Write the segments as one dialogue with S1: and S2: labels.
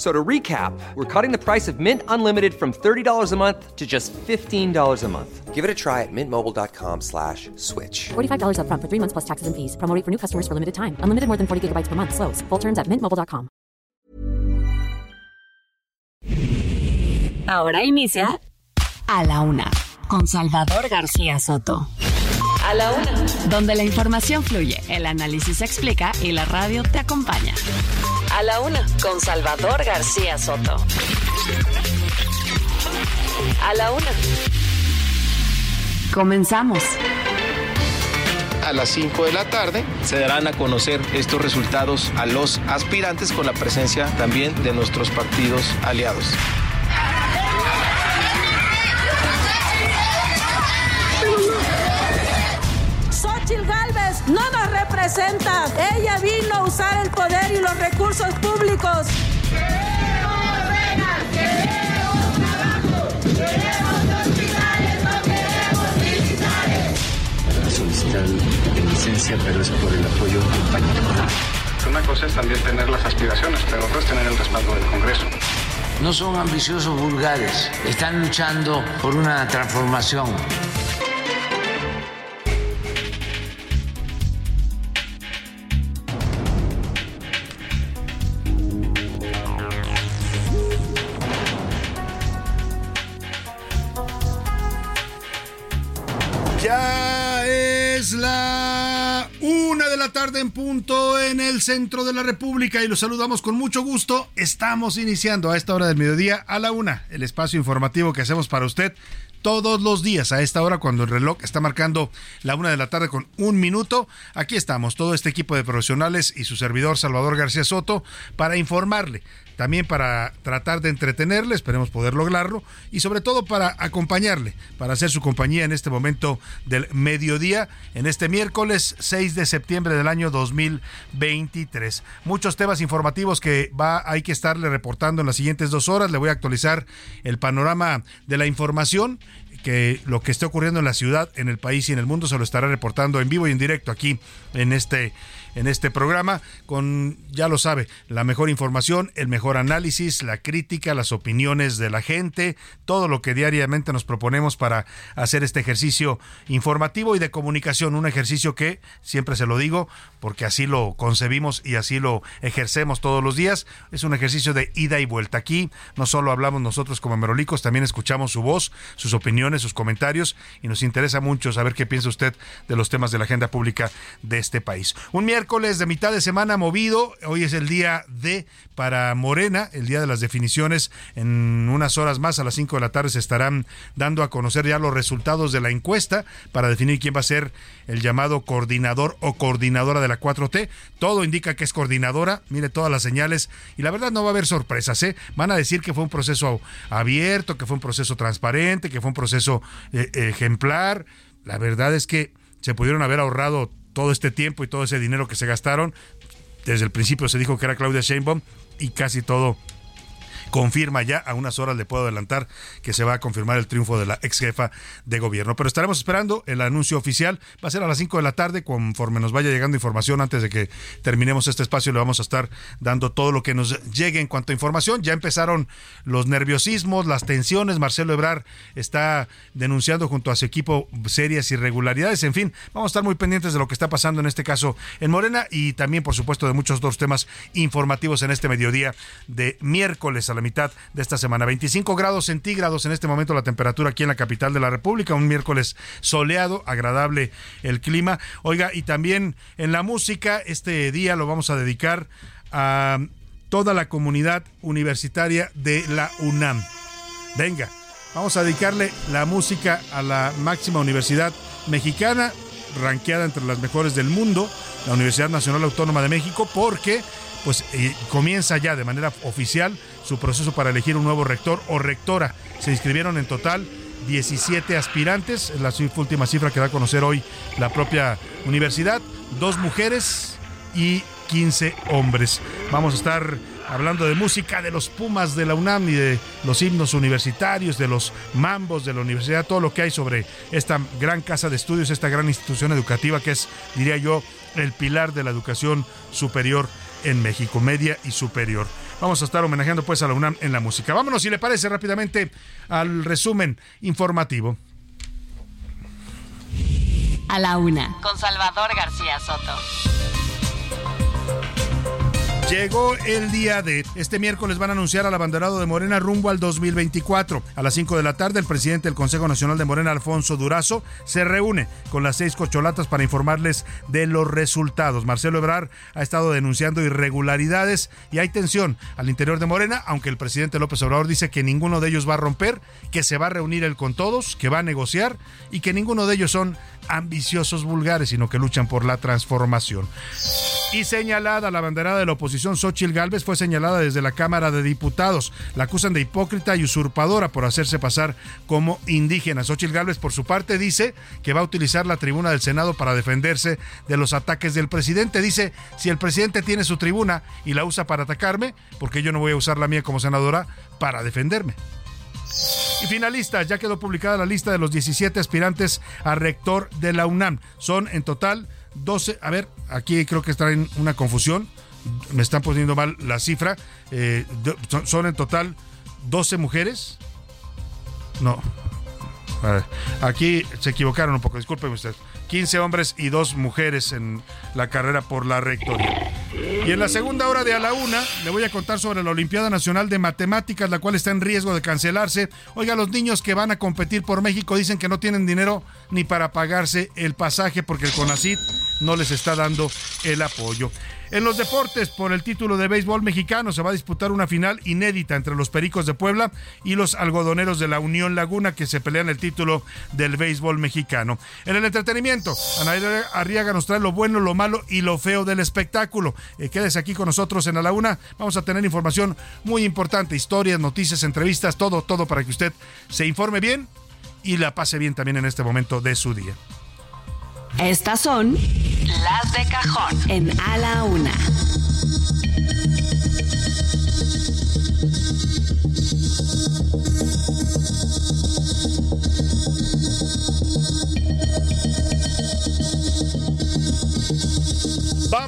S1: So to recap, we're cutting the price of Mint Unlimited from $30 a month to just $15 a month.
S2: Give it a try at mintmobile.com slash switch.
S3: $45 up front for three months plus taxes and fees. Promo for new customers for limited time. Unlimited more than 40 gigabytes per month. Slows. Full terms at mintmobile.com.
S4: Ahora inicia A la Una con Salvador García Soto. A la Una. Donde la información fluye, el análisis se explica y la radio te acompaña. A la Una con Salvador García Soto. A la Una. Comenzamos.
S5: A las 5 de la tarde se darán a conocer estos resultados a los aspirantes con la presencia también de nuestros partidos aliados.
S6: No nos representa. Ella vino a usar el poder y los recursos públicos.
S7: Queremos reglas, queremos trabajo, queremos hospitales, no queremos militares.
S8: Solicitar licencia, pero es por el apoyo de compañero.
S9: Una cosa es también tener las aspiraciones, pero otra es tener el respaldo del Congreso.
S10: No son ambiciosos vulgares, están luchando por una transformación
S11: tarde en punto en el centro de la República y los saludamos con mucho gusto. Estamos iniciando a esta hora del mediodía a la una, el espacio informativo que hacemos para usted todos los días a esta hora cuando el reloj está marcando la una de la tarde con un minuto. Aquí estamos, todo este equipo de profesionales y su servidor Salvador García Soto para informarle también para tratar de entretenerle, esperemos poder lograrlo, y sobre todo para acompañarle, para hacer su compañía en este momento del mediodía, en este miércoles 6 de septiembre del año 2023. Muchos temas informativos que va, hay que estarle reportando en las siguientes dos horas. Le voy a actualizar el panorama de la información que lo que esté ocurriendo en la ciudad, en el país y en el mundo se lo estará reportando en vivo y en directo aquí en este en este programa con, ya lo sabe, la mejor información, el mejor análisis, la crítica, las opiniones de la gente, todo lo que diariamente nos proponemos para hacer este ejercicio informativo y de comunicación, un ejercicio que, siempre se lo digo, porque así lo concebimos y así lo ejercemos todos los días, es un ejercicio de ida y vuelta. Aquí no solo hablamos nosotros como merolicos, también escuchamos su voz, sus opiniones, sus comentarios y nos interesa mucho saber qué piensa usted de los temas de la agenda pública de este país. Un miércoles de mitad de semana movido. Hoy es el día D para Morena, el día de las definiciones. En unas horas más, a las 5 de la tarde, se estarán dando a conocer ya los resultados de la encuesta para definir quién va a ser el llamado coordinador o coordinadora de la 4T. Todo indica que es coordinadora. Mire todas las señales. Y la verdad no va a haber sorpresas. ¿eh? Van a decir que fue un proceso abierto, que fue un proceso transparente, que fue un proceso eh, ejemplar. La verdad es que se pudieron haber ahorrado todo este tiempo y todo ese dinero que se gastaron. Desde el principio se dijo que era Claudia Sheinbaum y casi todo confirma ya, a unas horas le puedo adelantar que se va a confirmar el triunfo de la ex jefa de gobierno. Pero estaremos esperando el anuncio oficial. Va a ser a las 5 de la tarde, conforme nos vaya llegando información antes de que terminemos este espacio, le vamos a estar dando todo lo que nos llegue en cuanto a información. Ya empezaron los nerviosismos, las tensiones. Marcelo Ebrar está denunciando junto a su equipo serias irregularidades. En fin, vamos a estar muy pendientes de lo que está pasando en este caso en Morena y también, por supuesto, de muchos otros temas informativos en este mediodía de miércoles a la mitad de esta semana. 25 grados centígrados en este momento la temperatura aquí en la capital de la República. Un miércoles soleado, agradable el clima. Oiga, y también en la música, este día lo vamos a dedicar a toda la comunidad universitaria de la UNAM. Venga, vamos a dedicarle la música a la máxima universidad mexicana, ranqueada entre las mejores del mundo, la Universidad Nacional Autónoma de México, porque pues eh, comienza ya de manera oficial su proceso para elegir un nuevo rector o rectora. Se inscribieron en total 17 aspirantes, la última cifra que da a conocer hoy la propia universidad, dos mujeres y 15 hombres. Vamos a estar hablando de música de los Pumas de la UNAM y de los himnos universitarios, de los mambos de la universidad, todo lo que hay sobre esta gran casa de estudios, esta gran institución educativa que es, diría yo, el pilar de la educación superior en México, media y superior. Vamos a estar homenajeando pues a la UNAM en la música. Vámonos, si le parece, rápidamente al resumen informativo.
S4: A la una, con Salvador García Soto.
S11: Llegó el día de este miércoles van a anunciar al abanderado de Morena rumbo al 2024. A las 5 de la tarde el presidente del Consejo Nacional de Morena, Alfonso Durazo, se reúne con las seis cocholatas para informarles de los resultados. Marcelo Ebrar ha estado denunciando irregularidades y hay tensión al interior de Morena, aunque el presidente López Obrador dice que ninguno de ellos va a romper, que se va a reunir él con todos, que va a negociar y que ninguno de ellos son ambiciosos vulgares, sino que luchan por la transformación. Y señalada la abanderada de la oposición, Xochil Gálvez, fue señalada desde la Cámara de Diputados. La acusan de hipócrita y usurpadora por hacerse pasar como indígena. Xochil Gálvez, por su parte, dice que va a utilizar la tribuna del Senado para defenderse de los ataques del presidente. Dice, si el presidente tiene su tribuna y la usa para atacarme, porque yo no voy a usar la mía como senadora para defenderme. Y finalistas, ya quedó publicada la lista de los 17 aspirantes a rector de la UNAM. Son en total 12, a ver, aquí creo que está en una confusión, me están poniendo mal la cifra, eh, son, en total 12 mujeres. No, a ver, aquí se equivocaron un poco, discúlpeme usted. 15 hombres y dos mujeres en la carrera por la rectoría. Y en la segunda hora de a la una le voy a contar sobre la Olimpiada Nacional de Matemáticas, la cual está en riesgo de cancelarse. Oiga, los niños que van a competir por México dicen que no tienen dinero ni para pagarse el pasaje porque el CONACID no les está dando el apoyo. En los deportes, por el título de béisbol mexicano, se va a disputar una final inédita entre los Pericos de Puebla y los algodoneros de la Unión Laguna, que se pelean el título del béisbol mexicano. En el entretenimiento, Ana Arriaga nos trae lo bueno, lo malo y lo feo del espectáculo. Eh, quédese aquí con nosotros en la Una. Vamos a tener información muy importante, historias, noticias, entrevistas, todo, todo para que usted se informe bien y la pase bien también en este momento de su día.
S4: Estas son las de cajón en A la Una.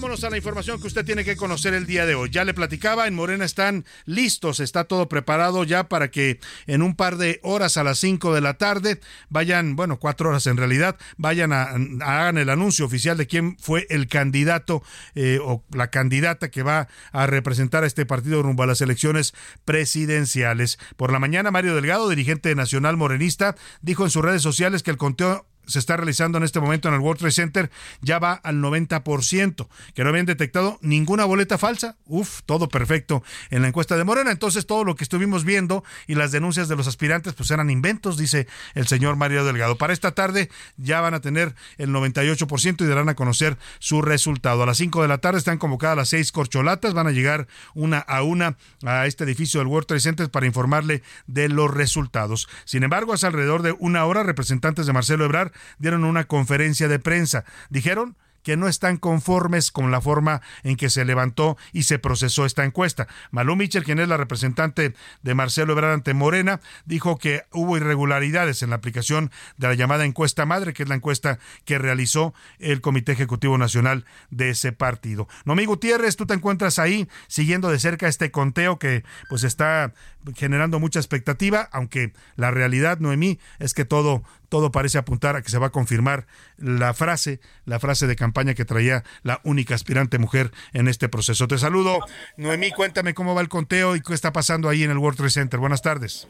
S11: Vámonos a la información que usted tiene que conocer el día de hoy. Ya le platicaba, en Morena están listos, está todo preparado ya para que en un par de horas a las 5 de la tarde vayan, bueno, cuatro horas en realidad, vayan a, hagan el anuncio oficial de quién fue el candidato eh, o la candidata que va a representar a este partido rumbo a las elecciones presidenciales. Por la mañana, Mario Delgado, dirigente nacional morenista, dijo en sus redes sociales que el conteo se está realizando en este momento en el World Trade Center ya va al 90%, que no habían detectado ninguna boleta falsa. Uf, todo perfecto en la encuesta de Morena. Entonces todo lo que estuvimos viendo y las denuncias de los aspirantes pues eran inventos, dice el señor Mario Delgado. Para esta tarde ya van a tener el 98% y darán a conocer su resultado. A las 5 de la tarde están convocadas las seis corcholatas, van a llegar una a una a este edificio del World Trade Center para informarle de los resultados. Sin embargo, hace alrededor de una hora representantes de Marcelo Ebrar dieron una conferencia de prensa. Dijeron que no están conformes con la forma en que se levantó y se procesó esta encuesta. Malú Mitchell, quien es la representante de Marcelo Ebrard ante Morena, dijo que hubo irregularidades en la aplicación de la llamada encuesta madre, que es la encuesta que realizó el Comité Ejecutivo Nacional de ese partido. Nomi Gutiérrez, tú te encuentras ahí siguiendo de cerca este conteo que pues está generando mucha expectativa, aunque la realidad, Noemí, es que todo todo parece apuntar a que se va a confirmar la frase, la frase de campaña que traía la única aspirante mujer en este proceso. Te saludo, Noemí, cuéntame cómo va el conteo y qué está pasando ahí en el World Trade Center. Buenas tardes.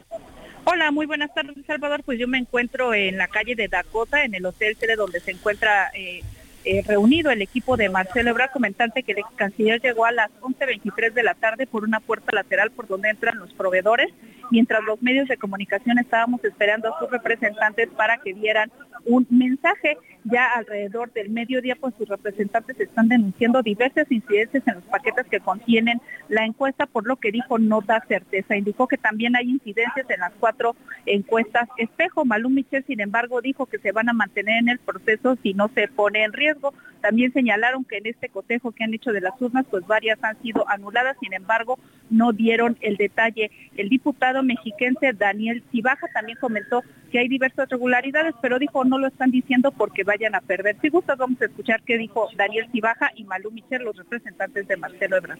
S12: Hola, muy buenas tardes, Salvador. Pues yo me encuentro en la calle de Dakota, en el Hotel Cele, donde se encuentra eh, eh, reunido el equipo de Marcelo Ebrard, comentante que el ex canciller llegó a las 11.23 de la tarde por una puerta lateral por donde entran los proveedores, mientras los medios de comunicación estábamos esperando a sus representantes para que dieran un mensaje. Ya alrededor del mediodía, pues sus representantes están denunciando diversas incidencias en los paquetes que contienen la encuesta, por lo que dijo no da certeza. Indicó que también hay incidencias en las cuatro encuestas espejo. Malú Michel, sin embargo, dijo que se van a mantener en el proceso si no se pone en riesgo. También señalaron que en este cotejo que han hecho de las urnas, pues varias han sido anuladas, sin embargo, no dieron el detalle. El diputado mexiquense Daniel Cibaja también comentó que hay diversas regularidades, pero dijo no lo están diciendo porque vayan a perder. Si gustas, vamos a escuchar qué dijo Daniel Cibaja y Malú Michel, los representantes de Marcelo Ebrard.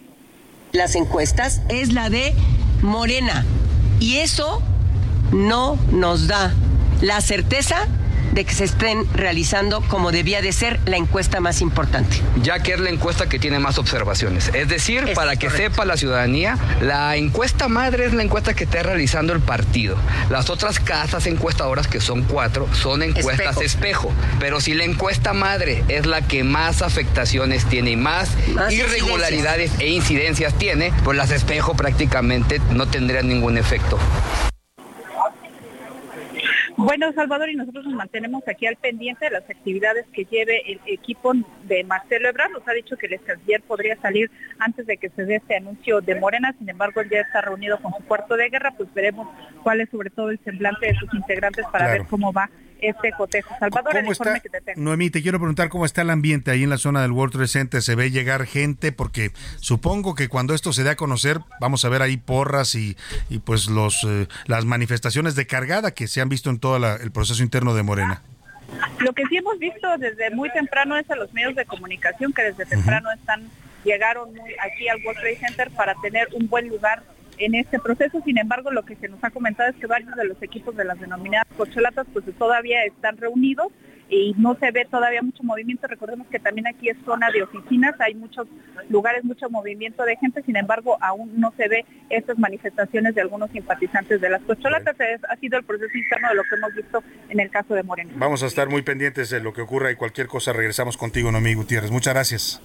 S13: Las encuestas es la de Morena y eso no nos da la certeza de que se estén realizando como debía de ser la encuesta más importante.
S14: Ya que es la encuesta que tiene más observaciones. Es decir,
S13: Es
S14: para que
S13: correcto.
S14: sepa la ciudadanía, la encuesta madre es la encuesta que está realizando el partido. Las otras casas encuestadoras, que son cuatro, son encuestas espejo. Pero si la encuesta madre es la que más afectaciones tiene y más,
S13: Más
S14: irregularidades e incidencias tiene, pues las espejo prácticamente no tendrían ningún efecto.
S12: Bueno, Salvador, y nosotros nos mantenemos aquí al pendiente de las actividades que lleve el equipo de Marcelo Ebrard. Nos ha dicho que el canciller podría salir antes de que se dé este anuncio de Morena. Sin embargo, él ya está reunido con su cuarto de guerra. Pues veremos cuál es sobre todo el semblante de sus integrantes para
S11: Claro.
S12: ver cómo va este cotejo. Salvador, el
S11: ¿Cómo
S12: informe
S11: está?
S12: que te tengo.
S11: Noemí, te quiero preguntar cómo está el ambiente ahí en la zona del World Trade Center. ¿Se ve llegar gente? Porque supongo que cuando esto se dé a conocer, vamos a ver ahí porras y, y pues los eh, las manifestaciones de cargada que se han visto en todo la- el proceso interno de Morena.
S12: Lo que sí hemos visto desde muy temprano es a los medios de comunicación que desde temprano están llegaron muy aquí al World Trade Center para tener un buen lugar en este proceso. Sin embargo, lo que se nos ha comentado es que varios de los equipos de las denominadas corcholatas pues todavía están reunidos y no se ve todavía mucho movimiento. Recordemos que también aquí es zona de oficinas, hay muchos lugares, mucho movimiento de gente, sin embargo, aún no se ve estas manifestaciones de algunos simpatizantes de las corcholatas. Es- ha sido el proceso interno de lo que hemos visto en el caso de Moreno.
S11: Vamos a estar muy pendientes de lo que ocurra y cualquier cosa regresamos contigo, Noemí Gutiérrez. Muchas gracias.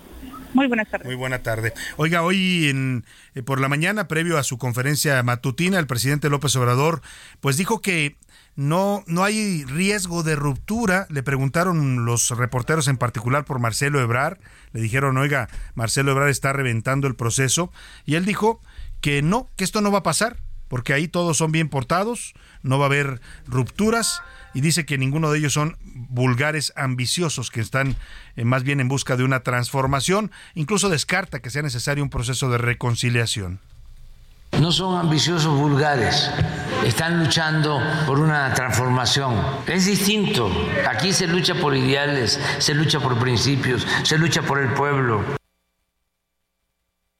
S12: Muy buenas tardes.
S11: Muy buena tarde. Oiga, hoy en, eh, por la mañana, previo a su conferencia matutina, el presidente López Obrador, pues dijo que no, no hay riesgo de ruptura. Le preguntaron los reporteros en particular por Marcelo Ebrar. Le dijeron, oiga, Marcelo Ebrar está reventando el proceso. Y él dijo que no, que esto no va a pasar, porque ahí todos son bien portados, no va a haber rupturas. Y dice que ninguno de ellos son vulgares ambiciosos que están eh, más bien en busca de una transformación. Incluso descarta que sea necesario un proceso de reconciliación.
S10: No son ambiciosos vulgares, están luchando por una transformación. Es distinto. Aquí se lucha por ideales, se lucha por principios, se lucha por el pueblo.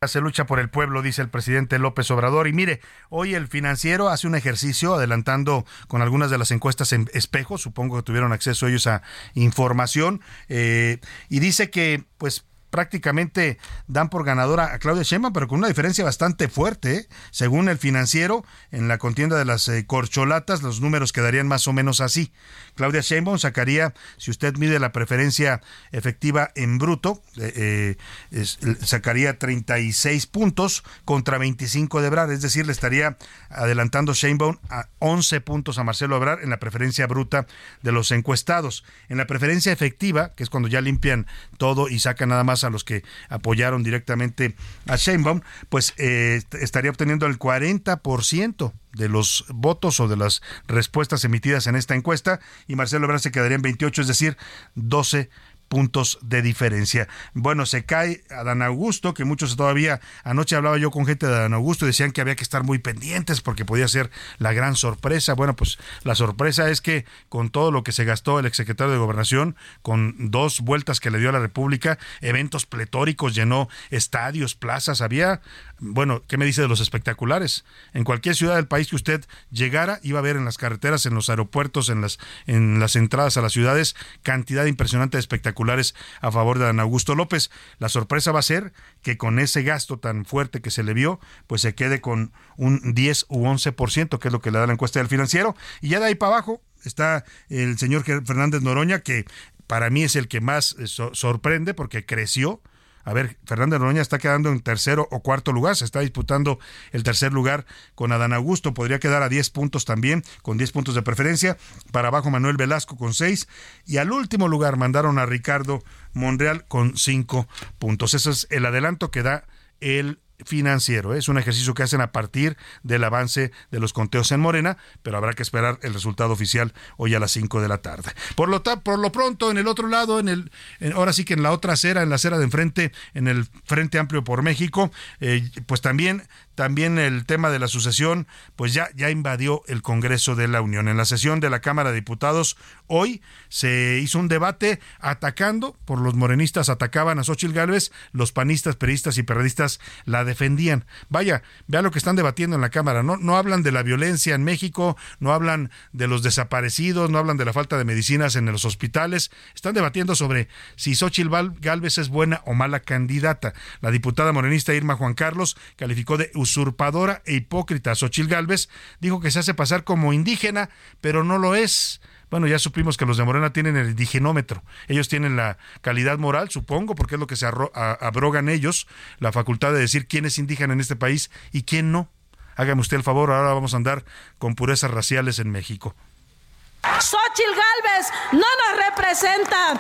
S11: Se lucha por el pueblo, dice el presidente López Obrador. Y mire, hoy el financiero hace un ejercicio adelantando con algunas de las encuestas en espejo, supongo que tuvieron acceso ellos a información, eh, y dice que pues prácticamente dan por ganadora a Claudia Sheinbaum, pero con una diferencia bastante fuerte. ¿eh? Según el financiero, en la contienda de las eh, corcholatas, los números quedarían más o menos así. Claudia Sheinbaum sacaría, si usted mide la preferencia efectiva en bruto, eh, eh, sacaría 36 puntos contra 25 de Ebrard, es decir, le estaría adelantando Sheinbaum a 11 puntos a Marcelo Ebrard en la preferencia bruta de los encuestados. En la preferencia efectiva, que es cuando ya limpian todo y sacan nada más a los que apoyaron directamente a Sheinbaum, pues eh, est- estaría obteniendo el 40% de los votos o de las respuestas emitidas en esta encuesta y Marcelo Ebrard se quedaría en 28, es decir, 12 puntos de diferencia. Bueno, se cae Adán Augusto, que muchos todavía, anoche hablaba yo con gente de Adán Augusto y decían que había que estar muy pendientes porque podía ser la gran sorpresa. Bueno, pues la sorpresa es que con todo lo que se gastó el exsecretario de Gobernación, con dos vueltas que le dio a la República, eventos pletóricos, llenó estadios, plazas, había, bueno, ¿qué me dice de los espectaculares? En cualquier ciudad del país que usted llegara, iba a ver en las carreteras, en los aeropuertos, en las, en las entradas a las ciudades, cantidad impresionante de espectaculares a favor de Dan Augusto López. La sorpresa va a ser que con ese gasto tan fuerte que se le vio, pues se quede con un 10 u 11%, que es lo que le da la encuesta del financiero. Y ya de ahí para abajo está el señor Fernández Noroña, que para mí es el que más eh, so- sorprende porque creció. A ver, Fernández Noroña está quedando en tercero o cuarto lugar, se está disputando el tercer lugar con Adán Augusto, podría quedar a 10 puntos también, con 10 puntos de preferencia. Para abajo Manuel Velasco con 6 y al último lugar mandaron a Ricardo Monreal con 5 puntos. Ese es el adelanto que da el financiero. Es un ejercicio que hacen a partir del avance de los conteos en Morena, pero habrá que esperar el resultado oficial hoy a las 5 de la tarde. Por lo, por lo pronto, en el otro lado, en el, ahora sí que en la otra acera, en la acera de enfrente, en el Frente Amplio por México, eh, pues también también el tema de la sucesión, pues ya, ya invadió el Congreso de la Unión. En la sesión de la Cámara de Diputados, hoy se hizo un debate atacando, por los morenistas atacaban a Xochitl Gálvez, los panistas, peristas y periodistas la defendían. Vaya, vea lo que están debatiendo en la Cámara. No, no hablan de la violencia en México, no hablan de los desaparecidos, no hablan de la falta de medicinas en los hospitales. Están debatiendo sobre si Xochitl Gálvez es buena o mala candidata. La diputada morenista Irma Juan Carlos calificó de usurpadora e hipócrita. Xochil Gálvez dijo que se hace pasar como indígena, pero no lo es. Bueno, ya supimos que los de Morena tienen el indigenómetro. Ellos tienen la calidad moral, supongo, porque es lo que se abrogan ellos, la facultad de decir quién es indígena en este país y quién no. Hágame usted el favor, ahora vamos a andar con purezas raciales en México.
S6: Xochitl Galvez no nos representa.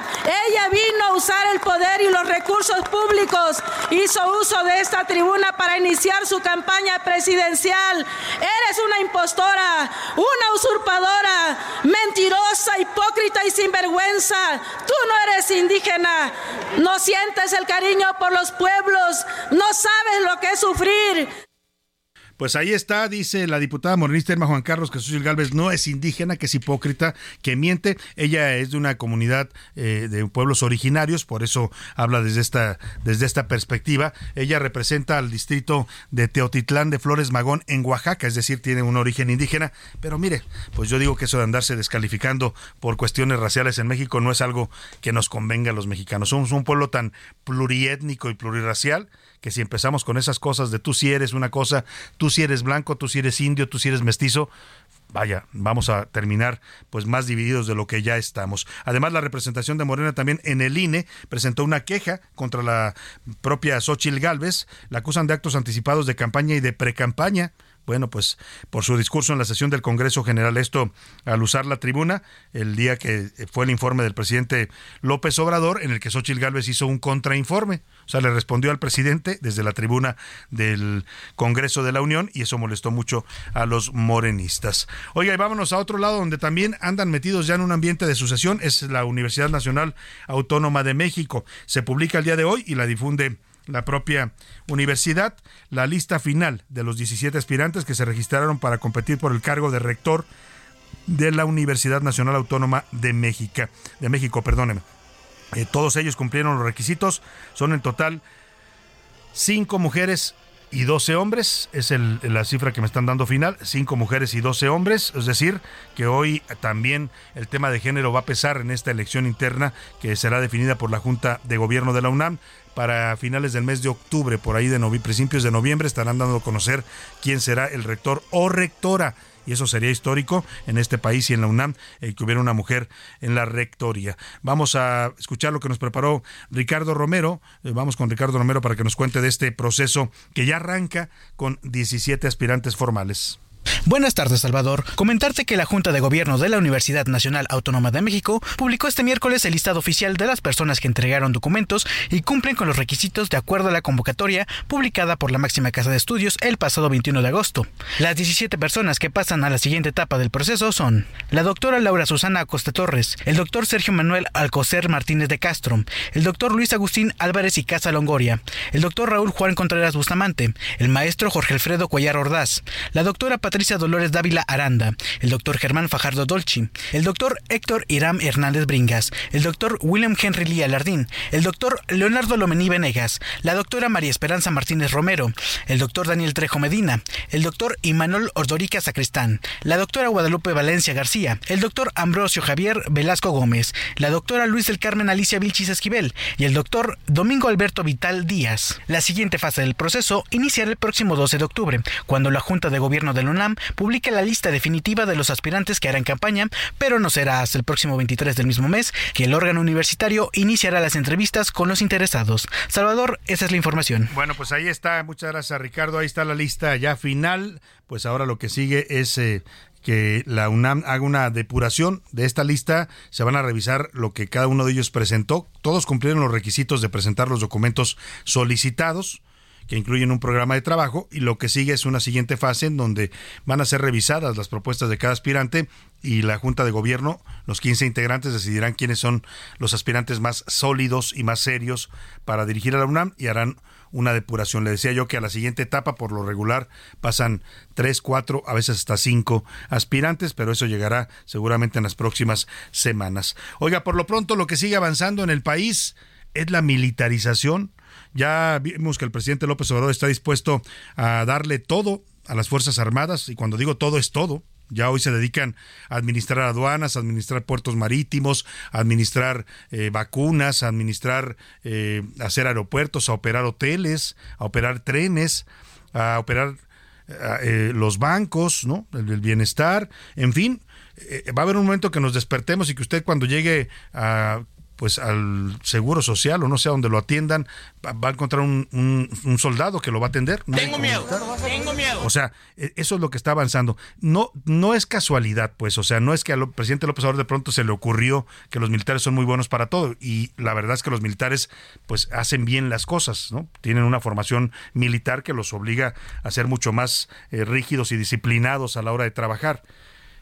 S6: Ella vino a usar el poder y los recursos públicos. Hizo uso de esta tribuna para iniciar su campaña presidencial. Eres una impostora, una usurpadora, mentirosa, hipócrita y sinvergüenza. Tú no eres indígena. No sientes el cariño por los pueblos. No sabes lo que es sufrir.
S11: Pues ahí está, dice la diputada morenista Irma Juan Carlos que Susil Galvez no es indígena, que es hipócrita, que miente. Ella es de una comunidad eh, de pueblos originarios, por eso habla desde esta, desde esta perspectiva. Ella representa al distrito de Teotitlán de Flores Magón en Oaxaca, es decir, tiene un origen indígena. Pero mire, pues yo digo que eso de andarse descalificando por cuestiones raciales en México no es algo que nos convenga a los mexicanos. Somos un pueblo tan pluriétnico y plurirracial que si empezamos con esas cosas de tú si eres una cosa, tú si eres blanco, tú si eres indio, tú si eres mestizo, vaya, vamos a terminar pues más divididos de lo que ya estamos. Además, la representación de Morena también en el INE presentó una queja contra la propia Xochil Gálvez, la acusan de actos anticipados de campaña y de precampaña bueno, pues por su discurso en la sesión del Congreso General, esto al usar la tribuna, el día que fue el informe del presidente López Obrador, en el que Xochitl Gálvez hizo un contrainforme. O sea, le respondió al presidente desde la tribuna del Congreso de la Unión y eso molestó mucho a los morenistas. Oiga, y vámonos a otro lado donde también andan metidos ya en un ambiente de sucesión, es la Universidad Nacional Autónoma de México. Se publica el día de hoy y la difunde la propia universidad la lista final de los 17 aspirantes que se registraron para competir por el cargo de rector de la Universidad Nacional Autónoma de México. De México. Eh, todos ellos cumplieron los requisitos. Son en total cinco mujeres y 12 hombres, es la cifra que me están dando final, 5 mujeres y 12 hombres, es decir, que hoy también el tema de género va a pesar en esta elección interna que será definida por la Junta de Gobierno de la UNAM. Para finales del mes de octubre, por ahí de principios de noviembre, estarán dando a conocer quién será el rector o rectora y eso sería histórico en este país y en la UNAM el que hubiera una mujer en la rectoría. Vamos a escuchar lo que nos preparó Ricardo Romero. Eh, vamos con Ricardo Romero para que nos cuente de este proceso que ya arranca con 17 aspirantes formales.
S15: Buenas tardes, Salvador. Comentarte que la Junta de Gobierno de la Universidad Nacional Autónoma de México publicó este miércoles el listado oficial de las personas que entregaron documentos y cumplen con los requisitos de acuerdo a la convocatoria publicada por la máxima casa de estudios el pasado 21 de agosto. Las 17 personas que pasan a la siguiente etapa del proceso son la doctora Laura Susana Acosta Torres, el doctor Sergio Manuel Alcocer Martínez de Castro, el doctor Luis Agustín Álvarez y Casa Longoria, el doctor Raúl Juan Contreras Bustamante, el maestro Jorge Alfredo Cuellar Ordaz, la doctora Patricia Dolores Dávila Aranda, el doctor Germán Fajardo Dolci, el doctor Héctor Iram Hernández Bringas, el doctor William Henry Lee Alardín, el doctor Leonardo Lomení Venegas, la doctora María Esperanza Martínez Romero, el doctor Daniel Trejo Medina, el doctor Imanol Ordorica Sacristán, la doctora Guadalupe Valencia García, el doctor Ambrosio Javier Velasco Gómez, la doctora Luis del Carmen Alicia Vilchis Esquivel y el doctor Domingo Alberto Vital Díaz. La siguiente fase del proceso iniciará el próximo 12 de octubre, cuando la Junta de Gobierno de la UNAM publique la lista definitiva de los aspirantes que harán campaña, pero no será hasta el próximo 23 del mismo mes que el órgano universitario iniciará las entrevistas con los interesados. Salvador, esa es la información.
S11: Bueno, pues ahí está. Muchas gracias, Ricardo. Ahí está la lista ya final. Pues ahora lo que sigue es eh, que la UNAM haga una depuración de esta lista. Se van a revisar lo que cada uno de ellos presentó. Todos cumplieron los requisitos de presentar los documentos solicitados que incluyen un programa de trabajo y lo que sigue es una siguiente fase en donde van a ser revisadas las propuestas de cada aspirante y la Junta de Gobierno, los 15 integrantes decidirán quiénes son los aspirantes más sólidos y más serios para dirigir a la UNAM y harán una depuración. Le decía yo que a la siguiente etapa, por lo regular, pasan tres, cuatro, a veces hasta cinco aspirantes, pero eso llegará seguramente en las próximas semanas. Oiga, por lo pronto lo que sigue avanzando en el país es la militarización. Ya vimos que el presidente López Obrador está dispuesto a darle todo a las Fuerzas Armadas, y cuando digo todo es todo, ya hoy se dedican a administrar aduanas, a administrar puertos marítimos, a administrar eh, vacunas, a administrar, eh, hacer aeropuertos, a operar hoteles, a operar trenes, a operar eh, los bancos, ¿no? El, el, bienestar, en fin. va a haber un momento que nos despertemos y que usted cuando llegue a pues al seguro social o no sé a donde lo atiendan, va a encontrar un, un, un soldado que lo va a atender.
S16: Tengo miedo, tengo miedo.
S11: O sea, eso es lo que está avanzando. No, no es casualidad, pues, o sea, no es que al presidente López Obrador de pronto se le ocurrió que los militares son muy buenos para todo. Y la verdad es que los militares, pues, hacen bien las cosas, ¿no? Tienen una formación militar que los obliga a ser mucho más eh, rígidos y disciplinados a la hora de trabajar.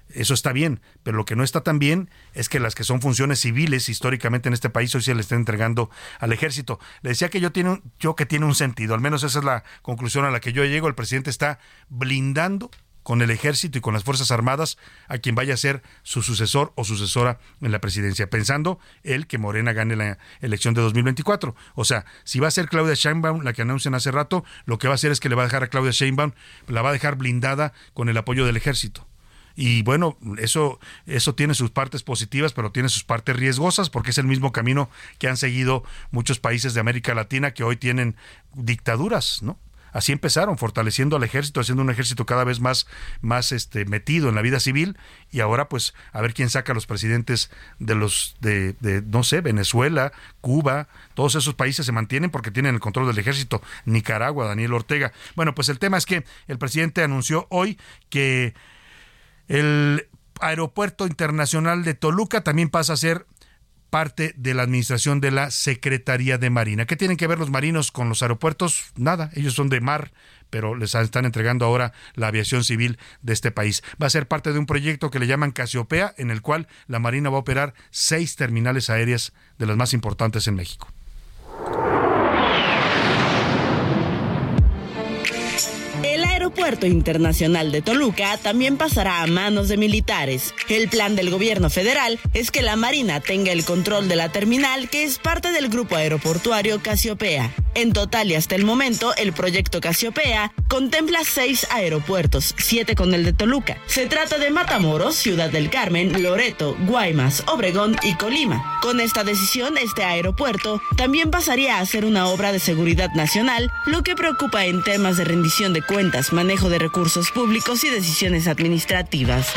S11: Eso está bien, pero lo que no está tan bien es que las que son funciones civiles históricamente en este país hoy se le están entregando al ejército. Le decía que yo, tiene, yo que tiene un sentido, al menos esa es la conclusión a la que yo llego. El presidente está blindando con el ejército y con las Fuerzas Armadas a quien vaya a ser su sucesor o sucesora en la presidencia, pensando él que Morena gane la elección de 2024. O sea, si va a ser Claudia Sheinbaum la que anuncian hace rato, lo que va a hacer es que le va a dejar a Claudia Sheinbaum, la va a dejar blindada con el apoyo del ejército. Y bueno, eso, eso tiene sus partes positivas, pero tiene sus partes riesgosas, porque es el mismo camino que han seguido muchos países de América Latina que hoy tienen dictaduras, ¿no? Así empezaron, fortaleciendo al ejército, haciendo un ejército cada vez más, más este, metido en la vida civil, y ahora pues a ver quién saca a los presidentes de los, de, de, no sé, Venezuela, Cuba, todos esos países se mantienen porque tienen el control del ejército, Nicaragua, Daniel Ortega. Bueno, pues el tema es que el presidente anunció hoy que el Aeropuerto Internacional de Toluca también pasa a ser parte de la administración de la Secretaría de Marina. ¿Qué tienen que ver los marinos con los aeropuertos? Nada, ellos son de mar, pero les están entregando ahora la aviación civil de este país. Va a ser parte de un proyecto que le llaman Casiopea, en el cual la Marina va a operar seis terminales aéreas de las más importantes en México.
S17: Aeropuerto Internacional de Toluca también pasará a manos de militares. El plan del gobierno federal es que la Marina tenga el control de la terminal que es parte del grupo aeroportuario Casiopea. En total y hasta el momento, el proyecto Casiopea contempla seis aeropuertos, siete con el de Toluca. Se trata de Matamoros, Ciudad del Carmen, Loreto, Guaymas, Obregón y Colima. Con esta decisión, este aeropuerto también pasaría a ser una obra de seguridad nacional, lo que preocupa en temas de rendición de cuentas, manejo de recursos públicos y decisiones administrativas.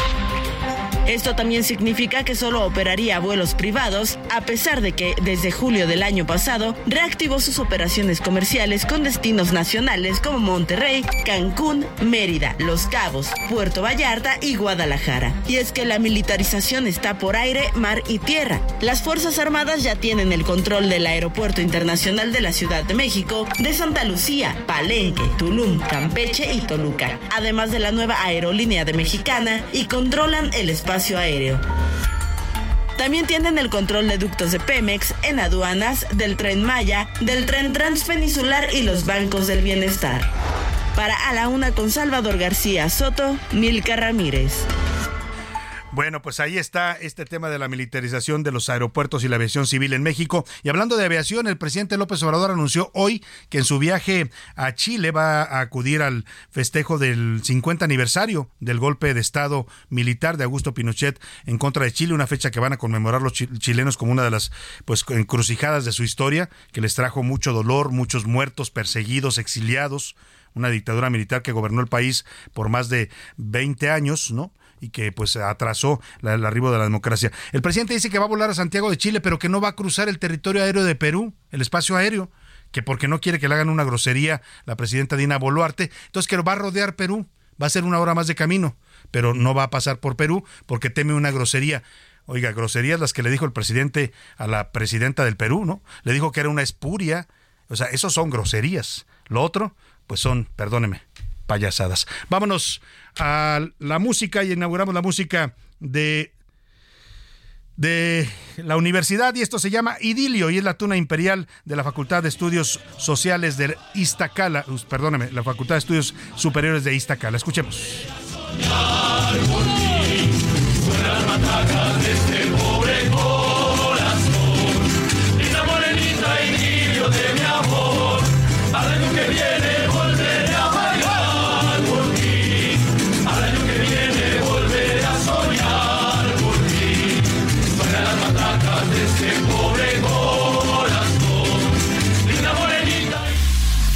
S17: Esto también significa que solo operaría vuelos privados, a pesar de que desde julio del año pasado reactivó sus operaciones comerciales con destinos nacionales como Monterrey, Cancún, Mérida, Los Cabos, Puerto Vallarta y Guadalajara. Y es que la militarización está por aire, mar y tierra. Las Fuerzas Armadas ya tienen el control del Aeropuerto Internacional de la Ciudad de México, de Santa Lucía, Palenque, Tulum, Campeche y Toluca, además de la nueva aerolínea de Mexicana y controlan el espacio También tienen el control de ductos de Pemex en aduanas, del tren Maya, del tren transpeninsular y los bancos del bienestar. Para A la Una con Salvador García Soto, Milka Ramírez.
S11: Bueno, pues ahí está este tema de la militarización de los aeropuertos y la aviación civil en México. Y hablando de aviación, el presidente López Obrador anunció hoy que en su viaje a Chile va a acudir al festejo del 50 aniversario del golpe de Estado militar de Augusto Pinochet en contra de Chile, una fecha que van a conmemorar los chilenos como una de las pues encrucijadas de su historia, que les trajo mucho dolor, muchos muertos, perseguidos, exiliados una dictadura militar que gobernó el país por más de 20 años, ¿no? Y que pues atrasó el arribo de la democracia. El presidente dice que va a volar a Santiago de Chile, pero que no va a cruzar el territorio aéreo de Perú, el espacio aéreo, que porque no quiere que le hagan una grosería la presidenta Dina Boluarte, entonces que lo va a rodear Perú, va a ser una hora más de camino, pero no va a pasar por Perú porque teme una grosería. Oiga, groserías las que le dijo el presidente a la presidenta del Perú, ¿no? Le dijo que era una espuria, o sea, esos son groserías Lo otro, pues son, perdóneme, payasadas. Vámonos a la música y inauguramos la música de de la universidad y esto se llama Idilio y es la tuna imperial de la Facultad de Estudios Sociales de Iztacala, perdóneme, la Facultad de Estudios Superiores de Iztacala. Escuchemos.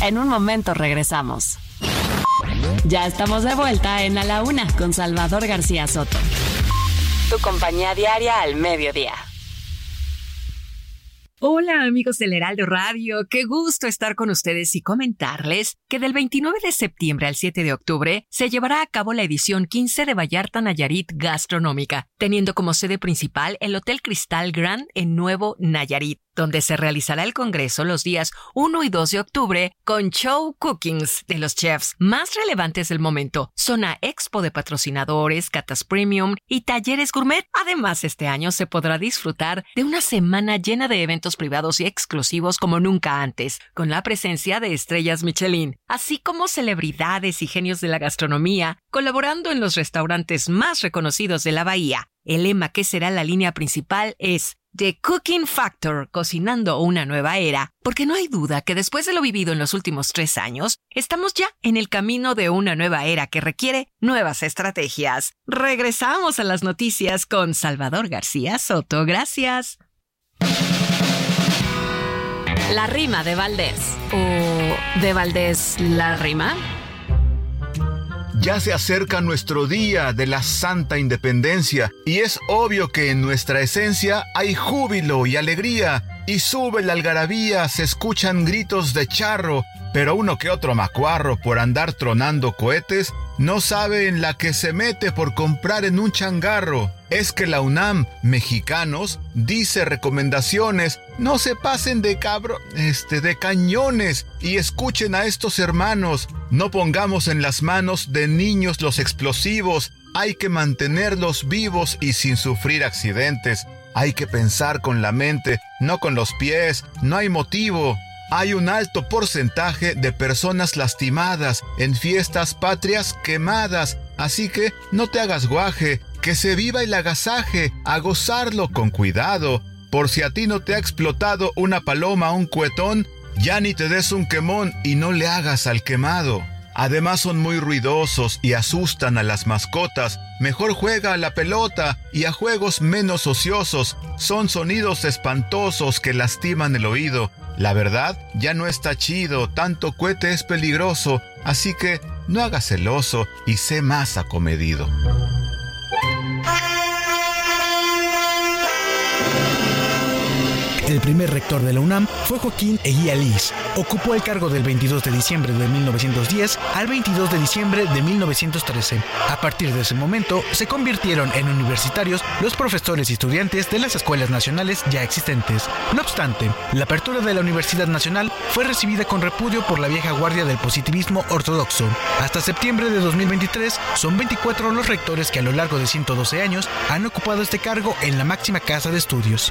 S18: En un momento regresamos. Ya estamos de vuelta en A la Una con Salvador García Soto. Tu compañía diaria al mediodía.
S4: Hola amigos del Heraldo Radio, qué gusto estar con ustedes y comentarles que del 29 de septiembre al 7 de octubre se llevará a cabo la edición 15 de Vallarta Nayarit Gastronómica, teniendo como sede principal el Hotel Cristal Grand en Nuevo Nayarit donde se realizará el Congreso los días 1 y 2 de octubre con show cookings de los chefs más relevantes del momento, zona expo de patrocinadores, catas premium y talleres gourmet. Además, este año se podrá disfrutar de una semana llena de eventos privados y exclusivos como nunca antes, con la presencia de estrellas Michelin, así como celebridades y genios de la gastronomía, colaborando en los restaurantes más reconocidos de la bahía. El lema que será la línea principal es The Cooking Factor, cocinando una nueva era, porque no hay duda que después de lo vivido en los últimos tres años, estamos ya en el camino de una nueva era que requiere nuevas estrategias. Regresamos a las noticias con Salvador García Soto. Gracias.
S18: La rima de Valdés. ¿O de Valdés la rima?
S19: Ya se acerca nuestro día de la Santa Independencia y es obvio que en nuestra esencia hay júbilo y alegría y sube la algarabía, se escuchan gritos de charro, pero uno que otro macuarro por andar tronando cohetes no sabe en la que se mete por comprar en un changarro. Es que la UNAM, mexicanos, dice recomendaciones, no se pasen de cabro, este, de cañones y escuchen a estos hermanos, no pongamos en las manos de niños los explosivos, hay que mantenerlos vivos y sin sufrir accidentes. Hay que pensar con la mente, no con los pies, no hay motivo. Hay un alto porcentaje de personas lastimadas en fiestas patrias quemadas, así que no te hagas guaje, que se viva el agasaje, a gozarlo con cuidado. Por si a ti no te ha explotado una paloma o un cuetón, ya ni te des un quemón y no le hagas al quemado. Además son muy ruidosos y asustan a las mascotas. Mejor juega a la pelota y a juegos menos ociosos. Son sonidos espantosos que lastiman el oído. La verdad, ya no está chido, tanto cohete es peligroso, así que no hagas celoso y sé más acomedido.
S15: El primer rector de la UNAM fue Joaquín Eguía Liz. Ocupó el cargo del 22 de diciembre de 1910 al 22 de diciembre de 1913. A partir de ese momento, se convirtieron en universitarios los profesores y estudiantes de las escuelas nacionales ya existentes. No obstante, la apertura de la Universidad Nacional fue recibida con repudio por la vieja guardia del positivismo ortodoxo. Hasta septiembre de 2023, son 24 los rectores que a lo largo de 112 años han ocupado este cargo en la máxima casa de estudios.